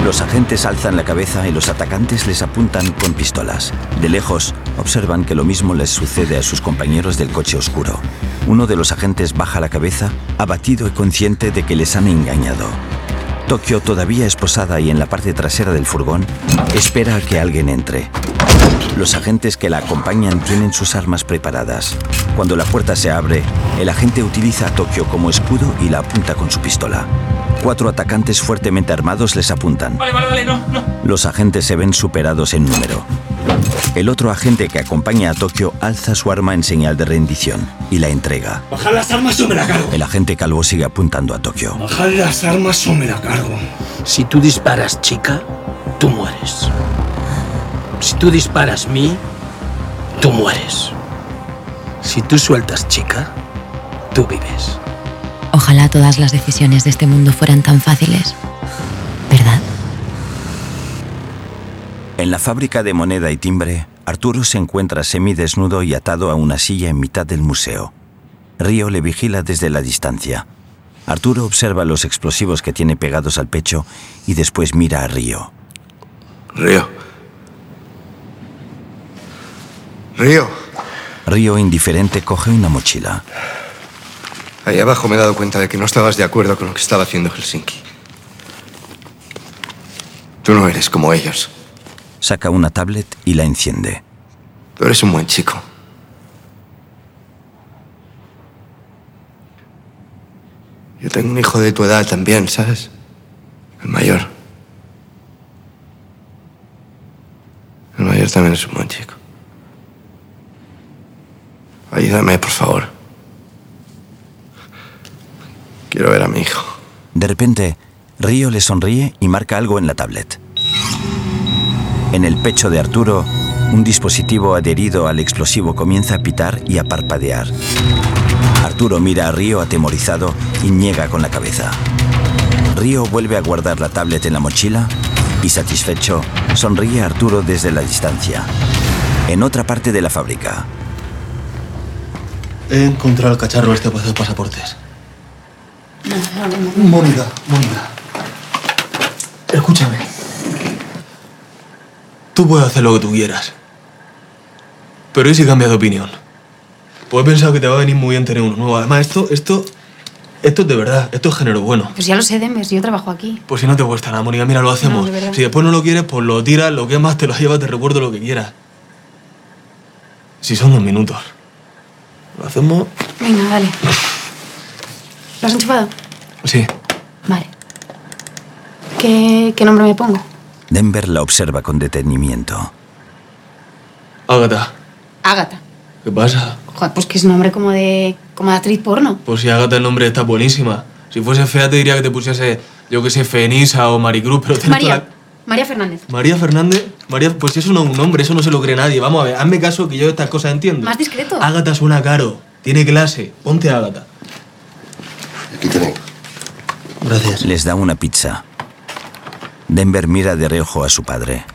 Los agentes alzan la cabeza y los atacantes les apuntan con pistolas. De lejos, observan que lo mismo les sucede a sus compañeros del coche oscuro. Uno de los agentes baja la cabeza, abatido y consciente de que les han engañado. Tokio, todavía esposada y en la parte trasera del furgón, espera a que alguien entre. Los agentes que la acompañan tienen sus armas preparadas. Cuando la puerta se abre, el agente utiliza a Tokio como escudo y la apunta con su pistola. Cuatro atacantes fuertemente armados les apuntan. Vale, vale, vale, no, no. Los agentes se ven superados en número. El otro agente que acompaña a Tokio alza su arma en señal de rendición y la entrega. Bajar las armas o me la cargo. El agente calvo sigue apuntando a Tokio. Bajar las armas o me la cargo. Si tú disparas, chica, tú mueres. Si tú disparas, mí, tú mueres. Si tú sueltas, chica, tú vives. Ojalá todas las decisiones de este mundo fueran tan fáciles. ¿Verdad? En la fábrica de moneda y timbre, Arturo se encuentra semidesnudo y atado a una silla en mitad del museo. Río le vigila desde la distancia. Arturo observa los explosivos que tiene pegados al pecho y después mira a Río. Río. Río. Río, indiferente, coge una mochila. Ahí abajo me he dado cuenta de que no estabas de acuerdo con lo que estaba haciendo Helsinki. Tú no eres como ellos. Saca una tablet y la enciende. Tú eres un buen chico. Yo tengo un hijo de tu edad también, ¿sabes? El mayor. El mayor también es un buen chico. Ayúdame, por favor. Quiero ver a mi hijo. De repente, Río le sonríe y marca algo en la tablet. En el pecho de Arturo, un dispositivo adherido al explosivo comienza a pitar y a parpadear. Arturo mira a Río atemorizado y niega con la cabeza. Río vuelve a guardar la tablet en la mochila y, satisfecho, sonríe a Arturo desde la distancia. En otra parte de la fábrica, He encontrado el cacharro este para hacer pasaportes. Mónica, Mónica. Escúchame. Tú puedes hacer lo que tú quieras. Pero ¿y si cambias de opinión? Pues he pensado que te va a venir muy bien tener uno nuevo. Además, esto, esto, esto es de verdad. Esto es género bueno. Pues ya lo sé, Denver, si yo trabajo aquí. Pues si no te cuesta nada, Mónica, mira, lo hacemos. No, de si después no lo quieres, pues lo tiras, lo quemas, te lo llevas, te recuerdo lo que quieras. Si son dos minutos. Lo hacemos. Venga, dale. ¿Lo has enchufado? Sí. Vale. ¿Qué, qué nombre me pongo? Denver la observa con detenimiento. Ágata, Ágata. ¿qué pasa? Joder, pues que es nombre como de. como de actriz porno. Pues si Ágata el nombre está buenísima. Si fuese fea te diría que te pusiese, yo que sé, Fenisa o Maricruz, pero tienes toda María. María Fernández. la- María Fernández, María, pues eso no es un nombre, eso no se lo cree nadie. Vamos a ver, hazme caso que yo estas cosas entiendo. Más discreto. Ágata suena caro, tiene clase, ponte Ágata. Aquí tenéis. Gracias. Les da una pizza. Denver mira de reojo a su padre.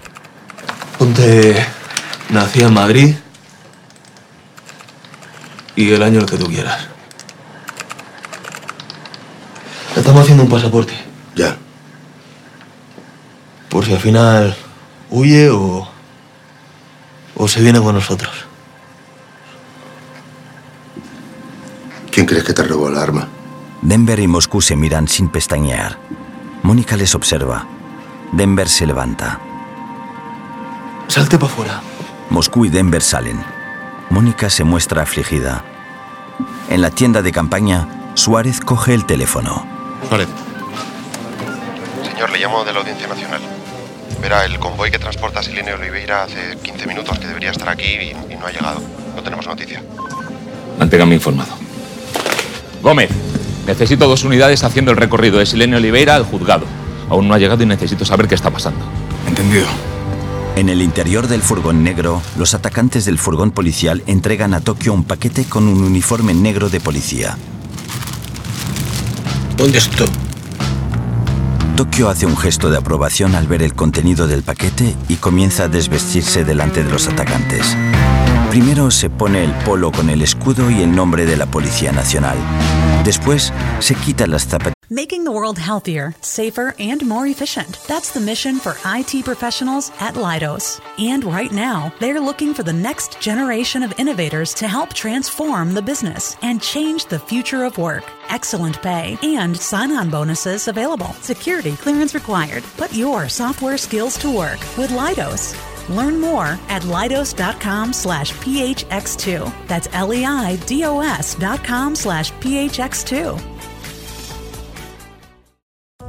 Ponte, nací en Madrid y el año el que tú quieras. Estamos haciendo un pasaporte. Ya. Por si al final huye o, o se viene con nosotros. ¿Quién crees que te robó el arma? Denver y Moscú se miran sin pestañear. Mónica les observa. Denver se levanta. Salte para afuera. Moscú y Denver salen. Mónica se muestra afligida. En la tienda de campaña, Suárez coge el teléfono. Vale. Señor, le llamo de la Audiencia Nacional. Verá, el convoy que transporta a Silene Oliveira hace 15 minutos que debería estar aquí y, y no ha llegado. No tenemos noticia. Manténgame informado. Gómez, necesito dos unidades haciendo el recorrido de Silene Oliveira al juzgado. Aún no ha llegado y necesito saber qué está pasando. Entendido. En el interior del furgón negro, los atacantes del furgón policial entregan a Tokio un paquete con un uniforme negro de policía. ¿Dónde estoy? Tokio hace un gesto de aprobación al ver el contenido del paquete y comienza a desvestirse delante de los atacantes. Primero se pone el polo con el escudo y el nombre de la Policía Nacional. Después se quita las zapatillas. Making the world healthier, safer, and more efficient. That's the mission for IT professionals at Leidos. And right now, they're looking for the next generation of innovators to help transform the business and change the future of work. Excellent pay and sign on bonuses available. Security clearance required. Put your software skills to work with Leidos. Learn more at leidos.com slash phx2. That's L-E-I-D-O-S dot com slash phx2.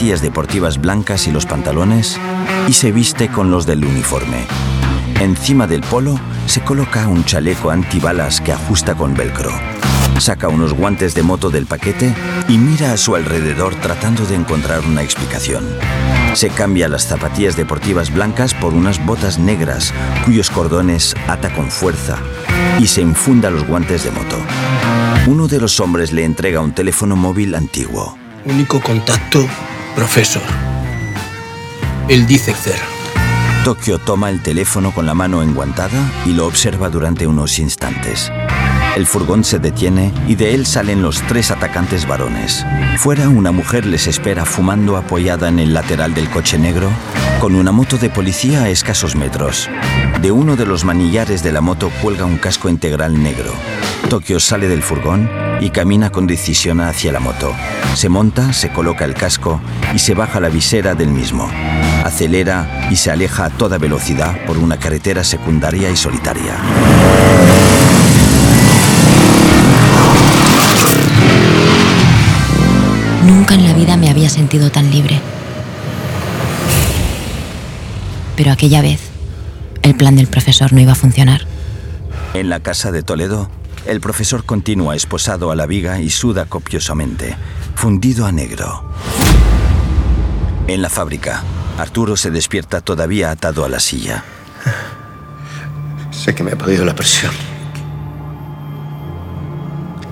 Zapatillas deportivas blancas y los pantalones y se viste con los del uniforme. Encima del polo se coloca un chaleco antibalas que ajusta con velcro. Saca unos guantes de moto del paquete y mira a su alrededor tratando de encontrar una explicación. Se cambia las zapatillas deportivas blancas por unas botas negras cuyos cordones ata con fuerza y se infunda los guantes de moto. Uno de los hombres le entrega un teléfono móvil antiguo. Único contacto, profesor. El Dicexer. Tokio toma el teléfono con la mano enguantada y lo observa durante unos instantes. El furgón se detiene y de él salen los tres atacantes varones. Fuera una mujer les espera fumando apoyada en el lateral del coche negro con una moto de policía a escasos metros. De uno de los manillares de la moto cuelga un casco integral negro. Tokio sale del furgón y camina con decisión hacia la moto. Se monta, se coloca el casco y se baja la visera del mismo. Acelera y se aleja a toda velocidad por una carretera secundaria y solitaria. Nunca en la vida me había sentido tan libre. Pero aquella vez, el plan del profesor no iba a funcionar. En la casa de Toledo, el profesor continúa esposado a la viga y suda copiosamente, fundido a negro. En la fábrica, Arturo se despierta todavía atado a la silla. Sé que me ha podido la presión.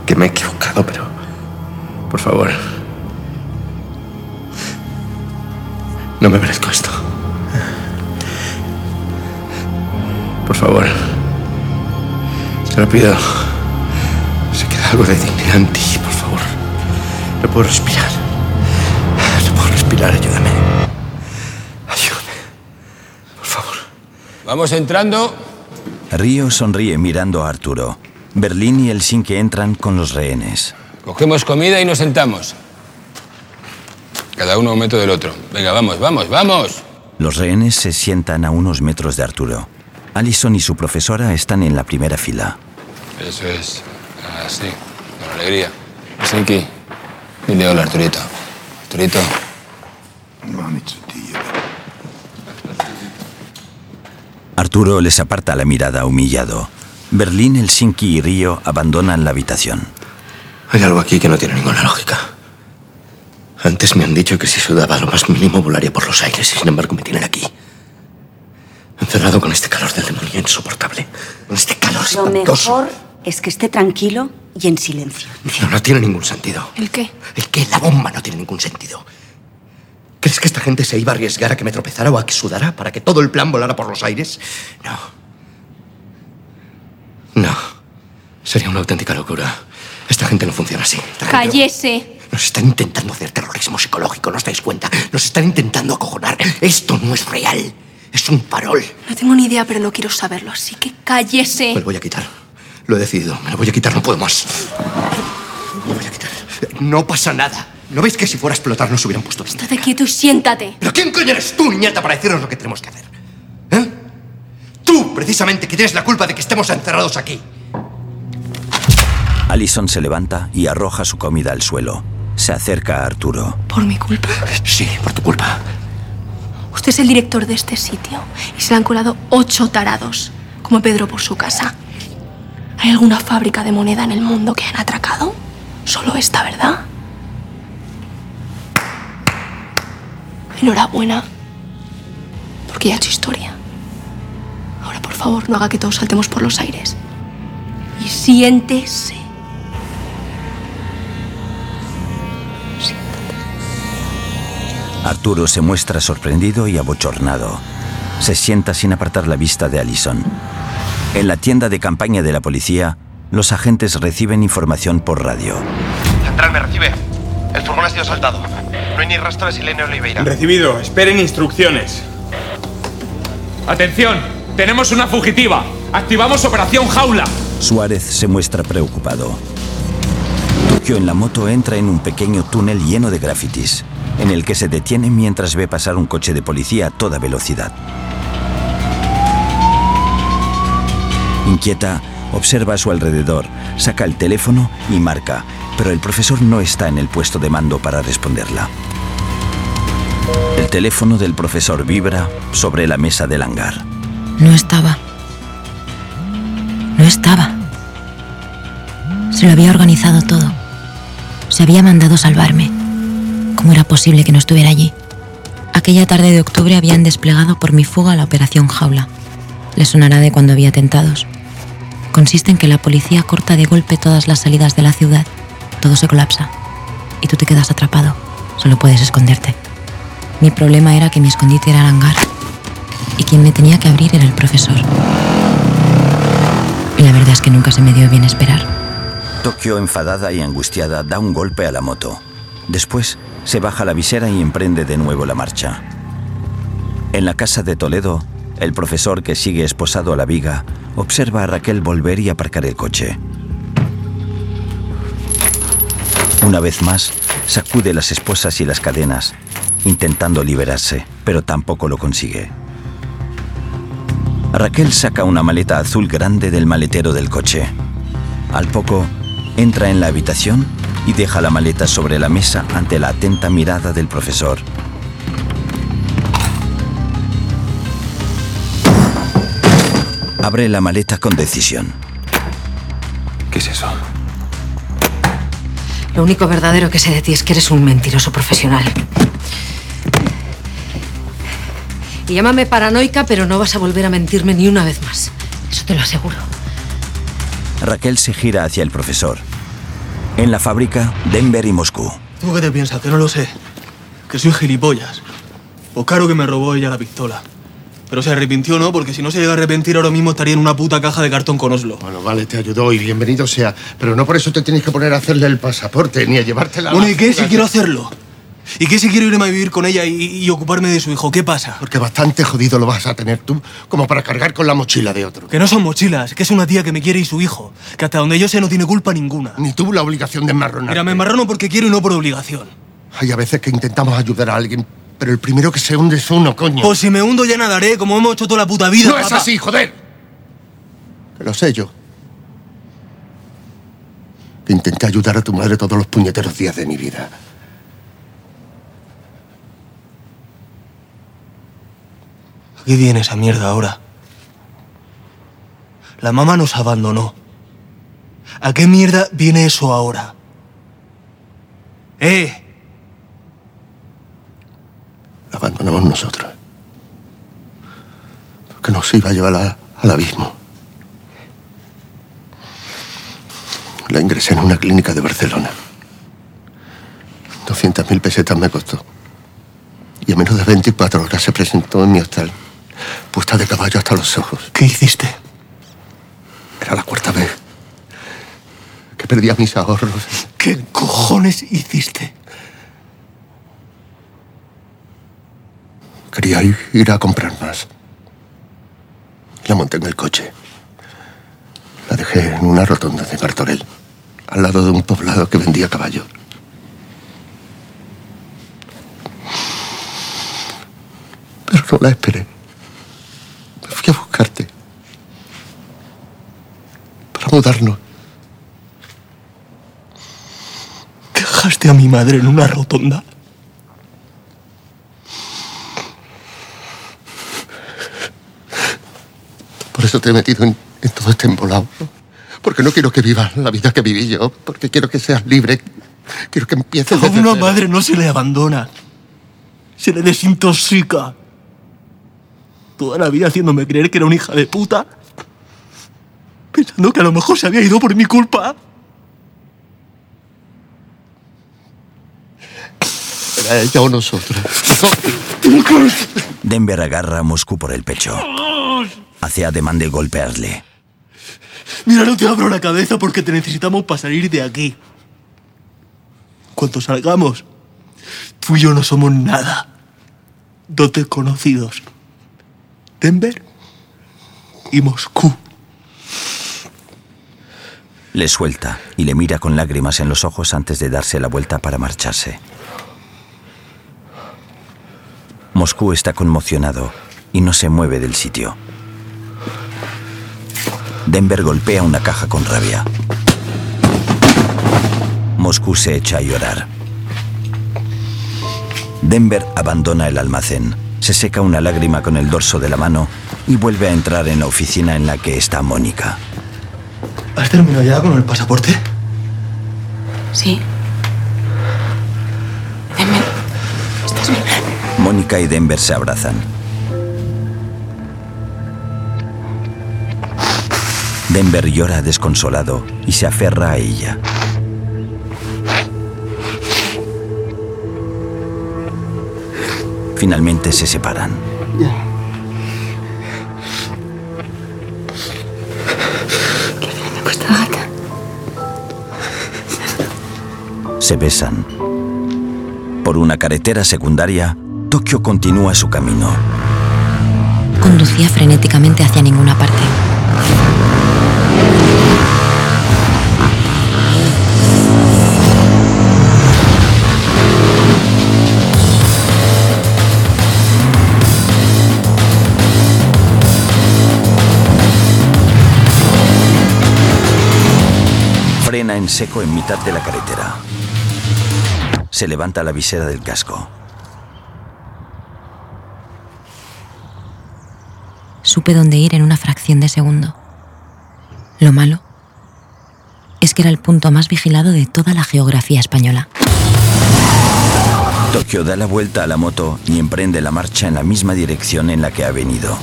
Que me he equivocado, pero... Por favor. No me merezco esto. Por favor. Te lo pido. Algo de dignidad en ti, por favor. No puedo respirar. No puedo respirar, ayúdame. Vamos entrando. Río sonríe mirando a Arturo. Berlín y Helsinki entran con los rehenes. Cogemos comida y nos sentamos. Cada uno a un metro del otro. Venga, vamos, vamos, vamos. Los rehenes se sientan a unos metros de Arturo. Allison y su profesora están en la primera fila. Eso es. Así, con alegría. Helsinki, dile hola, Arturito. Arturito. Arturo les aparta la mirada humillado. Berlín, Helsinki y Río abandonan la habitación. Hay algo aquí que no tiene ninguna lógica. Antes me han dicho que si sudaba lo más mínimo volaría por los aires y sin embargo me tienen aquí. Encerrado con este calor del demonio insoportable. Con este calor Lo espantoso. mejor es que esté tranquilo y en silencio. No, no tiene ningún sentido. ¿El qué? El que la bomba no tiene ningún sentido. ¿Crees que esta gente se iba a arriesgar a que me tropezara o a que sudara para que todo el plan volara por los aires? No. No. Sería una auténtica locura. Esta gente no funciona así. Esta gente no- Cállese. Nos están intentando hacer terrorismo psicológico, ¿no os dais cuenta? Nos están intentando acojonar. Esto no es real. Es un farol. No tengo ni idea, pero no quiero saberlo, así que cállese. Me lo voy a quitar. Lo he decidido. Me lo voy a quitar. No puedo más. Me lo voy a quitar. No pasa nada. ¿No veis que si fuera a explotar nos hubieran puesto esto? Estate quieto y siéntate. ¿Pero quién coño eres tú, niñata, para decirnos lo que tenemos que hacer? ¿Eh? Tú, precisamente, que tienes la culpa de que estemos encerrados aquí. Allison se levanta y arroja su comida al suelo. Se acerca a Arturo. ¿Por mi culpa? Sí, por tu culpa. Usted es el director de este sitio y se le han colado ocho tarados, como Pedro por su casa. ¿Hay alguna fábrica de moneda en el mundo que han atracado? Solo esta, ¿verdad? Enhorabuena, porque ya ha hecho historia. Ahora, por favor, no haga que todos saltemos por los aires. Y siéntese. Arturo se muestra sorprendido y abochornado. Se sienta sin apartar la vista de Allison. En la tienda de campaña de la policía, los agentes reciben información por radio. Central me recibe. El furgón ha sido saltado. No hay ni rastro de Silene Oliveira. Recibido. Esperen instrucciones. Atención, tenemos una fugitiva. Activamos Operación Jaula. Suárez se muestra preocupado. Tokio en la moto entra en un pequeño túnel lleno de grafitis, en el que se detiene mientras ve pasar un coche de policía a toda velocidad. Inquieta, observa a su alrededor, saca el teléfono y marca, pero el profesor no está en el puesto de mando para responderla. El teléfono del profesor vibra sobre la mesa del hangar. No estaba. No estaba. Se lo había organizado todo. Se había mandado salvarme. ¿Cómo era posible que no estuviera allí? Aquella tarde de octubre habían desplegado por mi fuga la operación Jaula. Le sonará de cuando había atentados. Consiste en que la policía corta de golpe todas las salidas de la ciudad. Todo se colapsa. Y tú te quedas atrapado. Solo puedes esconderte. Mi problema era que mi escondite era el hangar. Y quien me tenía que abrir era el profesor. Y la verdad es que nunca se me dio bien esperar. Tokio, enfadada y angustiada, da un golpe a la moto. Después, se baja la visera y emprende de nuevo la marcha. En la casa de Toledo, el profesor que sigue esposado a la viga observa a Raquel volver y aparcar el coche. Una vez más, sacude las esposas y las cadenas, intentando liberarse, pero tampoco lo consigue. Raquel saca una maleta azul grande del maletero del coche. Al poco, entra en la habitación y deja la maleta sobre la mesa ante la atenta mirada del profesor. Abre la maleta con decisión. ¿Qué es eso? Lo único verdadero que sé de ti es que eres un mentiroso profesional. Y llámame paranoica, pero no vas a volver a mentirme ni una vez más. Eso te lo aseguro. Raquel se gira hacia el profesor. En la fábrica, Denver y Moscú. ¿Tú qué te piensas? Que no lo sé. Que soy gilipollas. O caro que me robó ella la pistola. Pero se arrepintió, ¿no? Porque si no se llega a arrepentir ahora mismo estaría en una puta caja de cartón con Oslo. Bueno, vale, te ayudó y bienvenido sea. Pero no por eso te tienes que poner a hacerle el pasaporte ni a llevártela a Bueno, ¿y qué si quiero hacerlo? ¿Y qué si quiero irme a vivir con ella y, y ocuparme de su hijo? ¿Qué pasa? Porque bastante jodido lo vas a tener tú como para cargar con la mochila de otro. Que no son mochilas, que es una tía que me quiere y su hijo. Que hasta donde yo sé no tiene culpa ninguna. Ni tuvo la obligación de enmarronar. Mira, me embarrono porque quiero y no por obligación. Hay a veces que intentamos ayudar a alguien, pero el primero que se hunde es uno, coño. Pues si me hundo ya nadaré, como hemos hecho toda la puta vida. no es así, joder. Que lo sé yo. Que intenté ayudar a tu madre todos los puñeteros días de mi vida. ¿A qué viene esa mierda ahora? La mamá nos abandonó. ¿A qué mierda viene eso ahora? ¡Eh! Nosotros. Porque nos iba a llevar a- al abismo. La ingresé en una clínica de Barcelona. 200.000 pesetas me costó. Y en menos de 24 horas se presentó en mi hostal, puesta de caballo hasta los ojos. ¿Qué hiciste? Era la cuarta vez que perdía mis ahorros. ¿Qué cojones hiciste? Quería ir, ir a comprar más. La monté en el coche. La dejé en una rotonda de Martorell, al lado de un poblado que vendía caballos. Pero no la esperé. Me fui a buscarte. Para mudarnos. ¿Dejaste a mi madre en una rotonda? Por eso te he metido en, en todo este embolado. Porque no quiero que vivas la vida que viví yo. Porque quiero que seas libre. Quiero que empieces A una madre no se le abandona. Se le desintoxica. Toda la vida haciéndome creer que era una hija de puta. Pensando que a lo mejor se había ido por mi culpa. Era ella o nosotros. Denver agarra a Moscú por el pecho. Hace ademán de golpearle. Mira, no te abro la cabeza porque te necesitamos para salir de aquí. Cuando salgamos, tú y yo no somos nada. Dos desconocidos. Denver y Moscú. Le suelta y le mira con lágrimas en los ojos antes de darse la vuelta para marcharse. Moscú está conmocionado y no se mueve del sitio. Denver golpea una caja con rabia. Moscú se echa a llorar. Denver abandona el almacén, se seca una lágrima con el dorso de la mano y vuelve a entrar en la oficina en la que está Mónica. ¿Has terminado ya con el pasaporte? Sí. Denver, ¿estás bien? Mónica y Denver se abrazan. Denver llora desconsolado y se aferra a ella. Finalmente se separan. Se besan. Por una carretera secundaria, Tokio continúa su camino. Conducía frenéticamente hacia ninguna parte. Frena en seco en mitad de la carretera. Se levanta la visera del casco. Supe dónde ir en una fracción de segundo. Lo malo es que era el punto más vigilado de toda la geografía española. Tokio da la vuelta a la moto y emprende la marcha en la misma dirección en la que ha venido.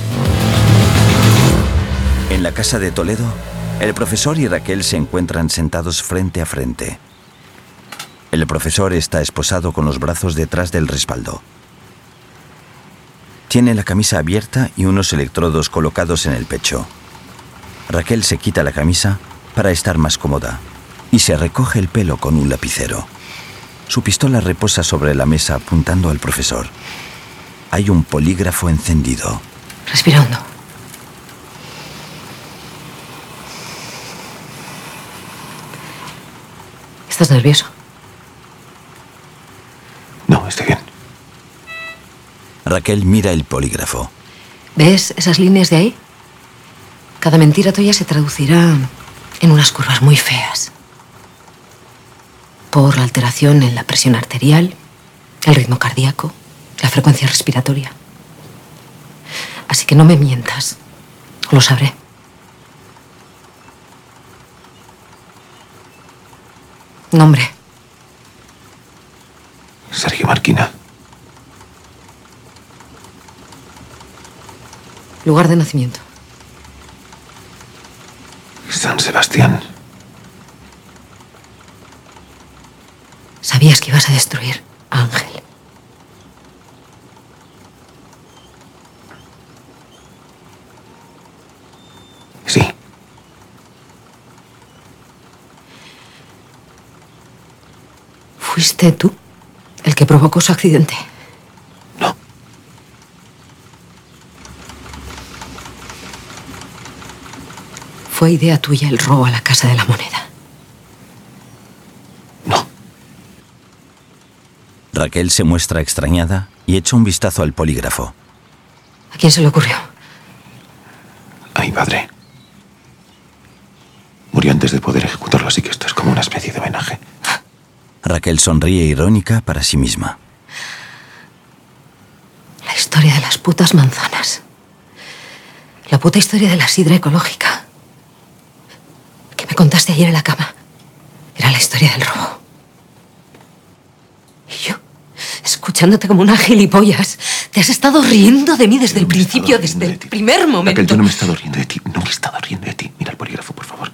En la casa de Toledo, el profesor y Raquel se encuentran sentados frente a frente. El profesor está esposado con los brazos detrás del respaldo. Tiene la camisa abierta y unos electrodos colocados en el pecho. Raquel se quita la camisa para estar más cómoda y se recoge el pelo con un lapicero. Su pistola reposa sobre la mesa apuntando al profesor. Hay un polígrafo encendido. Respira hondo. ¿Estás nervioso? No, estoy bien. Raquel mira el polígrafo. ¿Ves esas líneas de ahí? Cada mentira tuya se traducirá en unas curvas muy feas. Por la alteración en la presión arterial, el ritmo cardíaco, la frecuencia respiratoria. Así que no me mientas. Lo sabré. Nombre. Sergio Marquina. Lugar de nacimiento. San Sebastián. Sabías que ibas a destruir a Ángel. Sí. ¿Fuiste tú el que provocó su accidente? No. Fue idea tuya el robo a la Casa de la Moneda. Raquel se muestra extrañada y echa un vistazo al polígrafo. ¿A quién se le ocurrió? A mi padre. Murió antes de poder ejecutarlo, así que esto es como una especie de homenaje. Raquel sonríe irónica para sí misma. La historia de las putas manzanas. La puta historia de la sidra ecológica. Contaste ayer en la cama. Era la historia del robo. Y yo, escuchándote como una gilipollas, te has estado riendo de mí desde el principio, desde el primer momento. Raquel, yo no me he estado riendo de ti. No me he estado riendo de ti. Mira el polígrafo, por favor.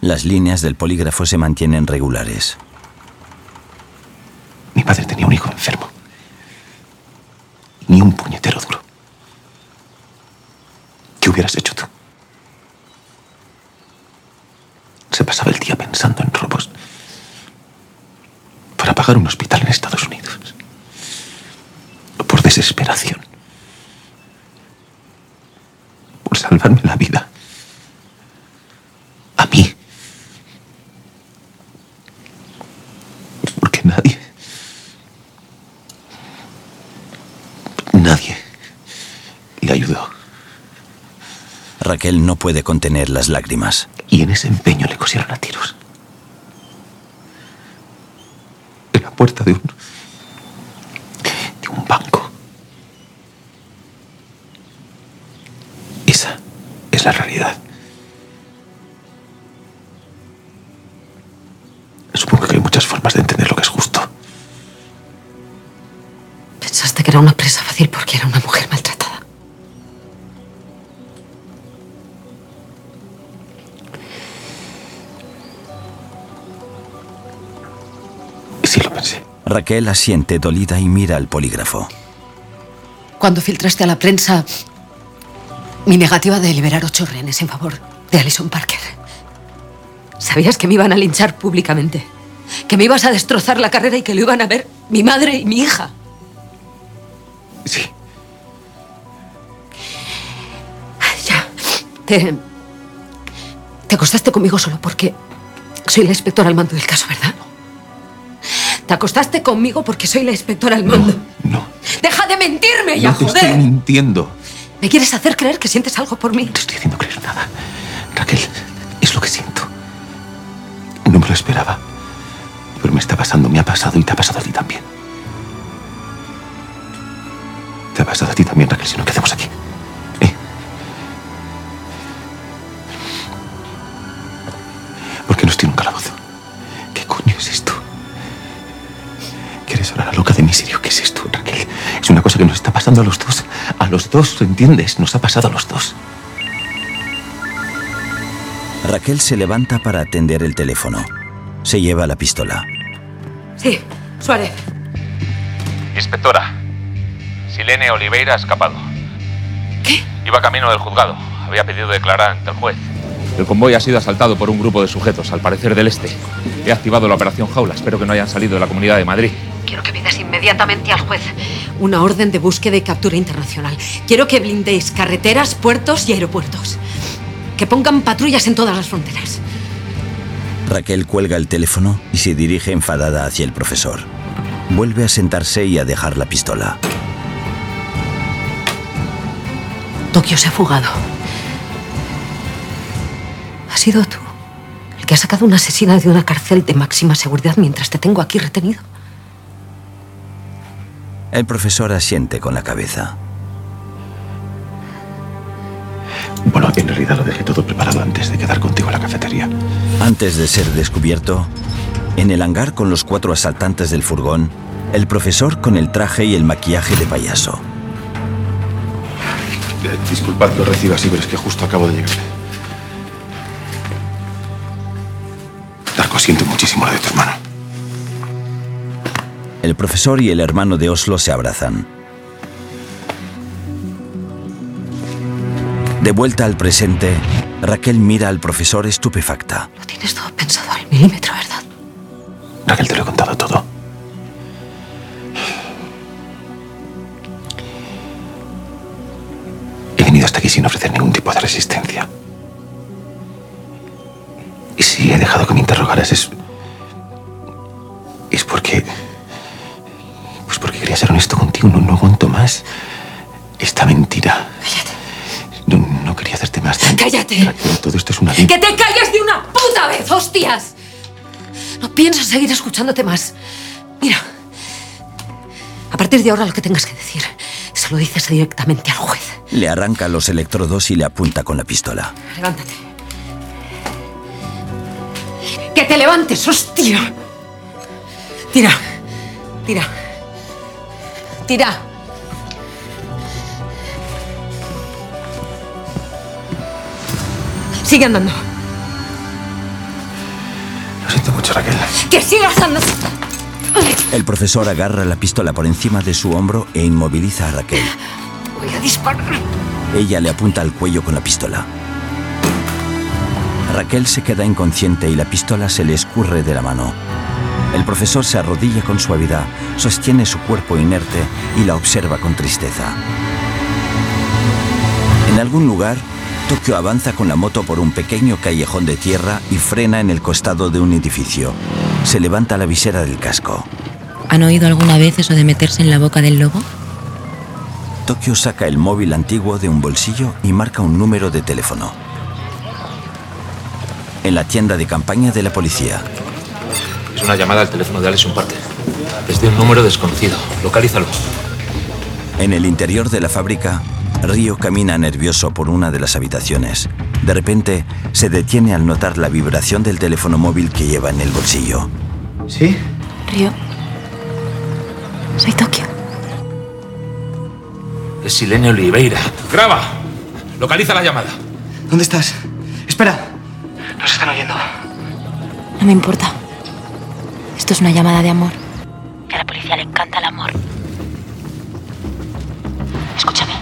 Las líneas del polígrafo se mantienen regulares. Mi padre tenía un hijo enfermo. Ni un puñetero duro. ¿Qué hubieras hecho tú? Se pasaba el día pensando en robos para pagar un hospital en Estados Unidos. Por desesperación. Por salvarme la vida. A mí. Porque nadie. Nadie le ayudó. Raquel no puede contener las lágrimas. Y en ese empeño le cosieron a tiros. En la puerta de un. de un banco. Esa es la realidad. Supongo que hay muchas formas de entender lo que es justo. Pensaste que era una presa fácil porque era una mujer Raquel asiente dolida y mira al polígrafo. Cuando filtraste a la prensa mi negativa de liberar ocho rehenes en favor de Alison Parker. Sabías que me iban a linchar públicamente. Que me ibas a destrozar la carrera y que lo iban a ver mi madre y mi hija. Sí. Ya. Te. Te acostaste conmigo solo porque soy la inspectora al mando del caso, ¿verdad? Te acostaste conmigo porque soy la inspectora al mando. No. ¡Deja de mentirme ya, no te joder! estoy mintiendo. ¿Me quieres hacer creer que sientes algo por mí? te estoy haciendo creer nada. Raquel, es lo que siento. No me lo esperaba. Pero me está pasando, me ha pasado y te ha pasado a ti también. Te ha pasado a ti también, Raquel, si no, ¿qué hacemos aquí? ¿Eh? ¿Por qué no estoy en un calabozo? Que nos está pasando a los dos. A los dos, ¿entiendes? Nos ha pasado a los dos. Raquel se levanta para atender el teléfono. Se lleva la pistola. Sí, Suárez. Inspectora, Silene Oliveira ha escapado. ¿Qué? Iba camino del juzgado. Había pedido declarar ante el juez. El convoy ha sido asaltado por un grupo de sujetos, al parecer del este. He activado la operación Jaula. Espero que no hayan salido de la comunidad de Madrid. Quiero que pidas inmediatamente al juez una orden de búsqueda y captura internacional. Quiero que blindéis carreteras, puertos y aeropuertos. Que pongan patrullas en todas las fronteras. Raquel cuelga el teléfono y se dirige enfadada hacia el profesor. Vuelve a sentarse y a dejar la pistola. Tokio se ha fugado. Has sido tú el que ha sacado una asesina de una cárcel de máxima seguridad mientras te tengo aquí retenido. El profesor asiente con la cabeza. Bueno, en realidad lo dejé todo preparado antes de quedar contigo en la cafetería. Antes de ser descubierto, en el hangar con los cuatro asaltantes del furgón, el profesor con el traje y el maquillaje de payaso. Eh, Disculpad que os reciba así, pero es que justo acabo de llegar. Darko, siento muchísimo lo de tu hermano. El profesor y el hermano de Oslo se abrazan. De vuelta al presente, Raquel mira al profesor estupefacta. Lo tienes todo pensado al milímetro, ¿verdad? Raquel, te lo he contado todo. He venido hasta aquí sin ofrecer ningún tipo de resistencia. Y si he dejado que me interrogaras es... Es porque... Pues porque quería ser honesto contigo. No, no aguanto más esta mentira. Cállate. No, no quería hacerte más daño. ¡Cállate! Raquel, todo esto es una... ¡Que te calles de una puta vez, hostias! No pienso seguir escuchándote más. Mira, a partir de ahora lo que tengas que decir se lo dices directamente al juez. Le arranca los electrodos y le apunta con la pistola. Levántate. ¡Que te levantes, hostia! Tira, tira, Sigue andando. Lo siento mucho, Raquel. ¡Que sigas andando! El profesor agarra la pistola por encima de su hombro e inmoviliza a Raquel. Voy a disparar. Ella le apunta al cuello con la pistola. Raquel se queda inconsciente y la pistola se le escurre de la mano. El profesor se arrodilla con suavidad, sostiene su cuerpo inerte y la observa con tristeza. En algún lugar, Tokio avanza con la moto por un pequeño callejón de tierra y frena en el costado de un edificio. Se levanta la visera del casco. ¿Han oído alguna vez eso de meterse en la boca del lobo? Tokio saca el móvil antiguo de un bolsillo y marca un número de teléfono. En la tienda de campaña de la policía, Es una llamada al teléfono de Alex Umparte. Desde un número desconocido. Localízalo. en el interior de la fábrica, Río camina nervioso por una de las habitaciones. De repente, se detiene al notar la vibración del teléfono móvil que lleva en el bolsillo. ¿Sí? Río. Soy Tokio. Es Silene Oliveira. ¡Graba! Localiza la llamada. ¿Dónde estás? Espera. Nos están oyendo. No me importa. Esto es una llamada de amor. Que a la policía le encanta el amor. Escúchame.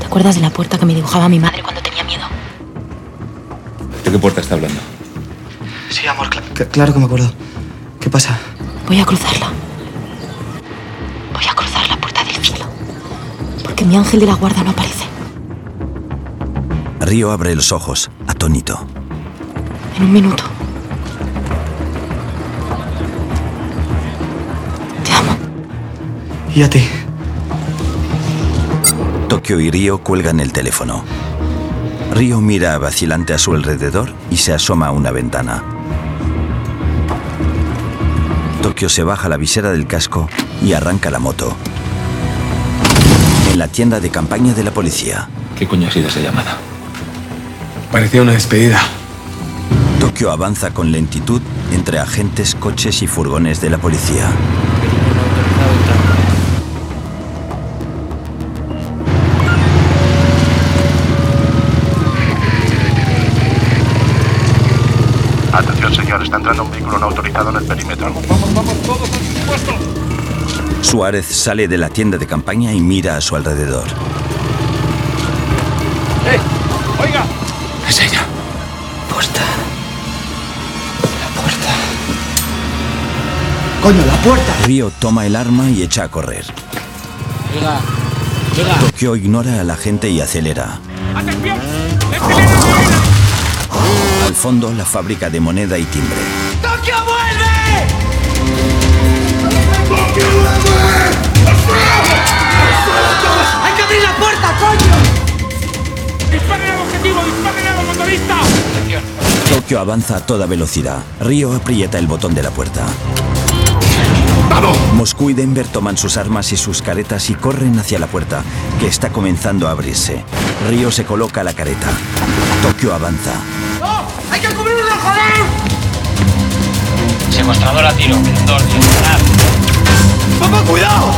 ¿Te acuerdas de la puerta que me dibujaba mi madre cuando tenía miedo? ¿De qué puerta está hablando? Sí, amor, cla- cl- claro que me acuerdo. ¿Qué pasa? Voy a cruzarla. Voy a cruzar la puerta del cielo. Porque mi ángel de la guarda no aparece. Río abre los ojos, atónito. En un minuto. ¿Y a ti? Tokio y Río cuelgan el teléfono. Río mira vacilante a su alrededor y se asoma a una ventana. Tokio se baja la visera del casco y arranca la moto. En la tienda de campaña de la policía, ¿Qué coño ha sido esa llamada? Parecía una despedida. Tokio avanza con lentitud entre agentes, coches y furgones de la policía. Atención, señor. Está entrando un vehículo no autorizado en el perímetro. Vamos, vamos, todos a sus puestos. Suárez sale de la tienda de campaña y mira a su alrededor. ¡Eh! ¡Oiga! Es ella. Puerta. La puerta. ¡Coño, la puerta! Río toma el arma y echa a correr. Oiga, oiga. Tokio ignora a la gente y acelera. ¡Atención! Al fondo, la fábrica de moneda y timbre. ¡Tokio vuelve! ¡Tokio vuelve! ¡Hay que abrir la puerta, coño! ¡Disparen al objetivo! ¡Disparen al motorista! Tokio avanza a toda velocidad. Río aprieta el botón de la puerta. Moscú y Denver toman sus armas y sus caretas y corren hacia la puerta, que está comenzando a abrirse. Río se coloca la careta. Tokio avanza. ¡No! ¡Hay que cubrirlo, joder! Secuestrador a tiro. Dos, disparar. ¡Papá, cuidado!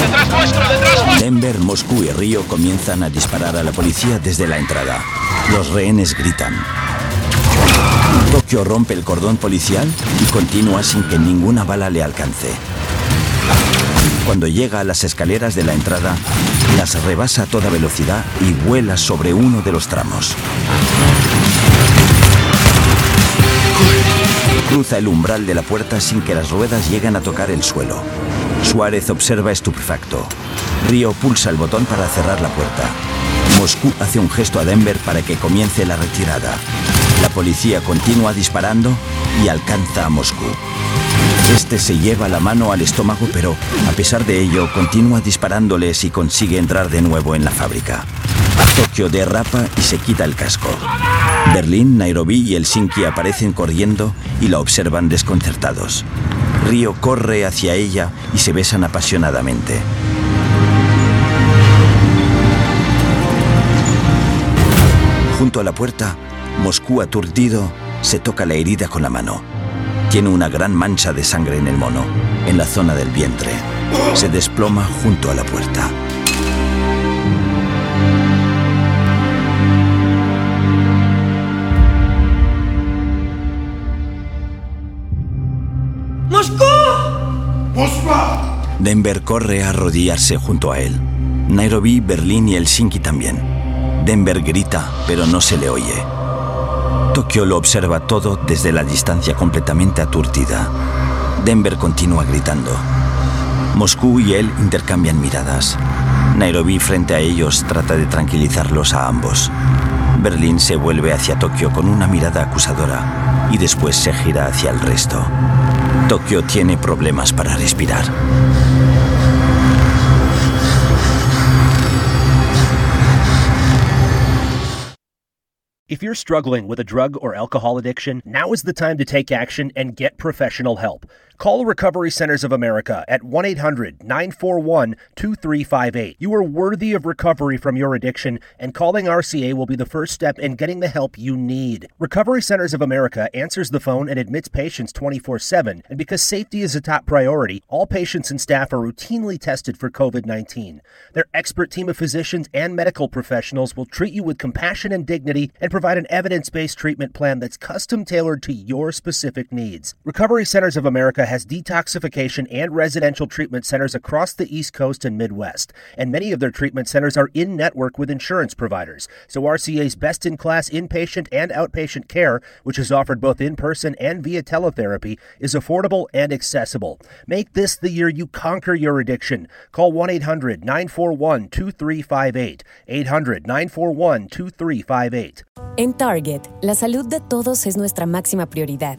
¡Detrás vuestro! ¡Detrás vuestro! Denver, Moscú y Río comienzan a disparar a la policía desde la entrada. Los rehenes gritan. Tokio rompe el cordón policial y continúa sin que ninguna bala le alcance. Cuando llega a las escaleras de la entrada, las rebasa a toda velocidad y vuela sobre uno de los tramos. Cruza el umbral de la puerta sin que las ruedas lleguen a tocar el suelo. Suárez observa estupefacto. Río pulsa el botón para cerrar la puerta. Moscú hace un gesto a Denver para que comience la retirada. La policía continúa disparando y alcanza a Moscú. Este se lleva la mano al estómago, pero a pesar de ello continúa disparándoles y consigue entrar de nuevo en la fábrica. Tokio derrapa y se quita el casco. Berlín, Nairobi y Helsinki aparecen corriendo y la observan desconcertados. Río corre hacia ella y se besan apasionadamente. Junto a la puerta, Moscú aturdido se toca la herida con la mano. Tiene una gran mancha de sangre en el mono, en la zona del vientre. Se desploma junto a la puerta. ¡Moscú! ¡Moscú! Denver corre a arrodillarse junto a él. Nairobi, Berlín y Helsinki también. Denver grita, pero no se le oye. Tokio lo observa todo desde la distancia completamente aturdida. Denver continúa gritando. Moscú y él intercambian miradas. Nairobi frente a ellos trata de tranquilizarlos a ambos. Berlín se vuelve hacia Tokio con una mirada acusadora y después se gira hacia el resto. Tokio tiene problemas para respirar. If you're struggling with a drug or alcohol addiction, now is the time to take action and get professional help. Call Recovery Centers of America at 1 800 941 2358. You are worthy of recovery from your addiction, and calling RCA will be the first step in getting the help you need. Recovery Centers of America answers the phone and admits patients 24 7, and because safety is a top priority, all patients and staff are routinely tested for COVID 19. Their expert team of physicians and medical professionals will treat you with compassion and dignity and provide an evidence based treatment plan that's custom tailored to your specific needs. Recovery Centers of Has detoxification and residential treatment centers across the East Coast and Midwest, and many of their treatment centers are in network with insurance providers. So RCA's best in class inpatient and outpatient care, which is offered both in person and via teletherapy, is affordable and accessible. Make this the year you conquer your addiction. Call 1 800 941 2358. 800 941 2358. En Target, la salud de todos es nuestra máxima prioridad.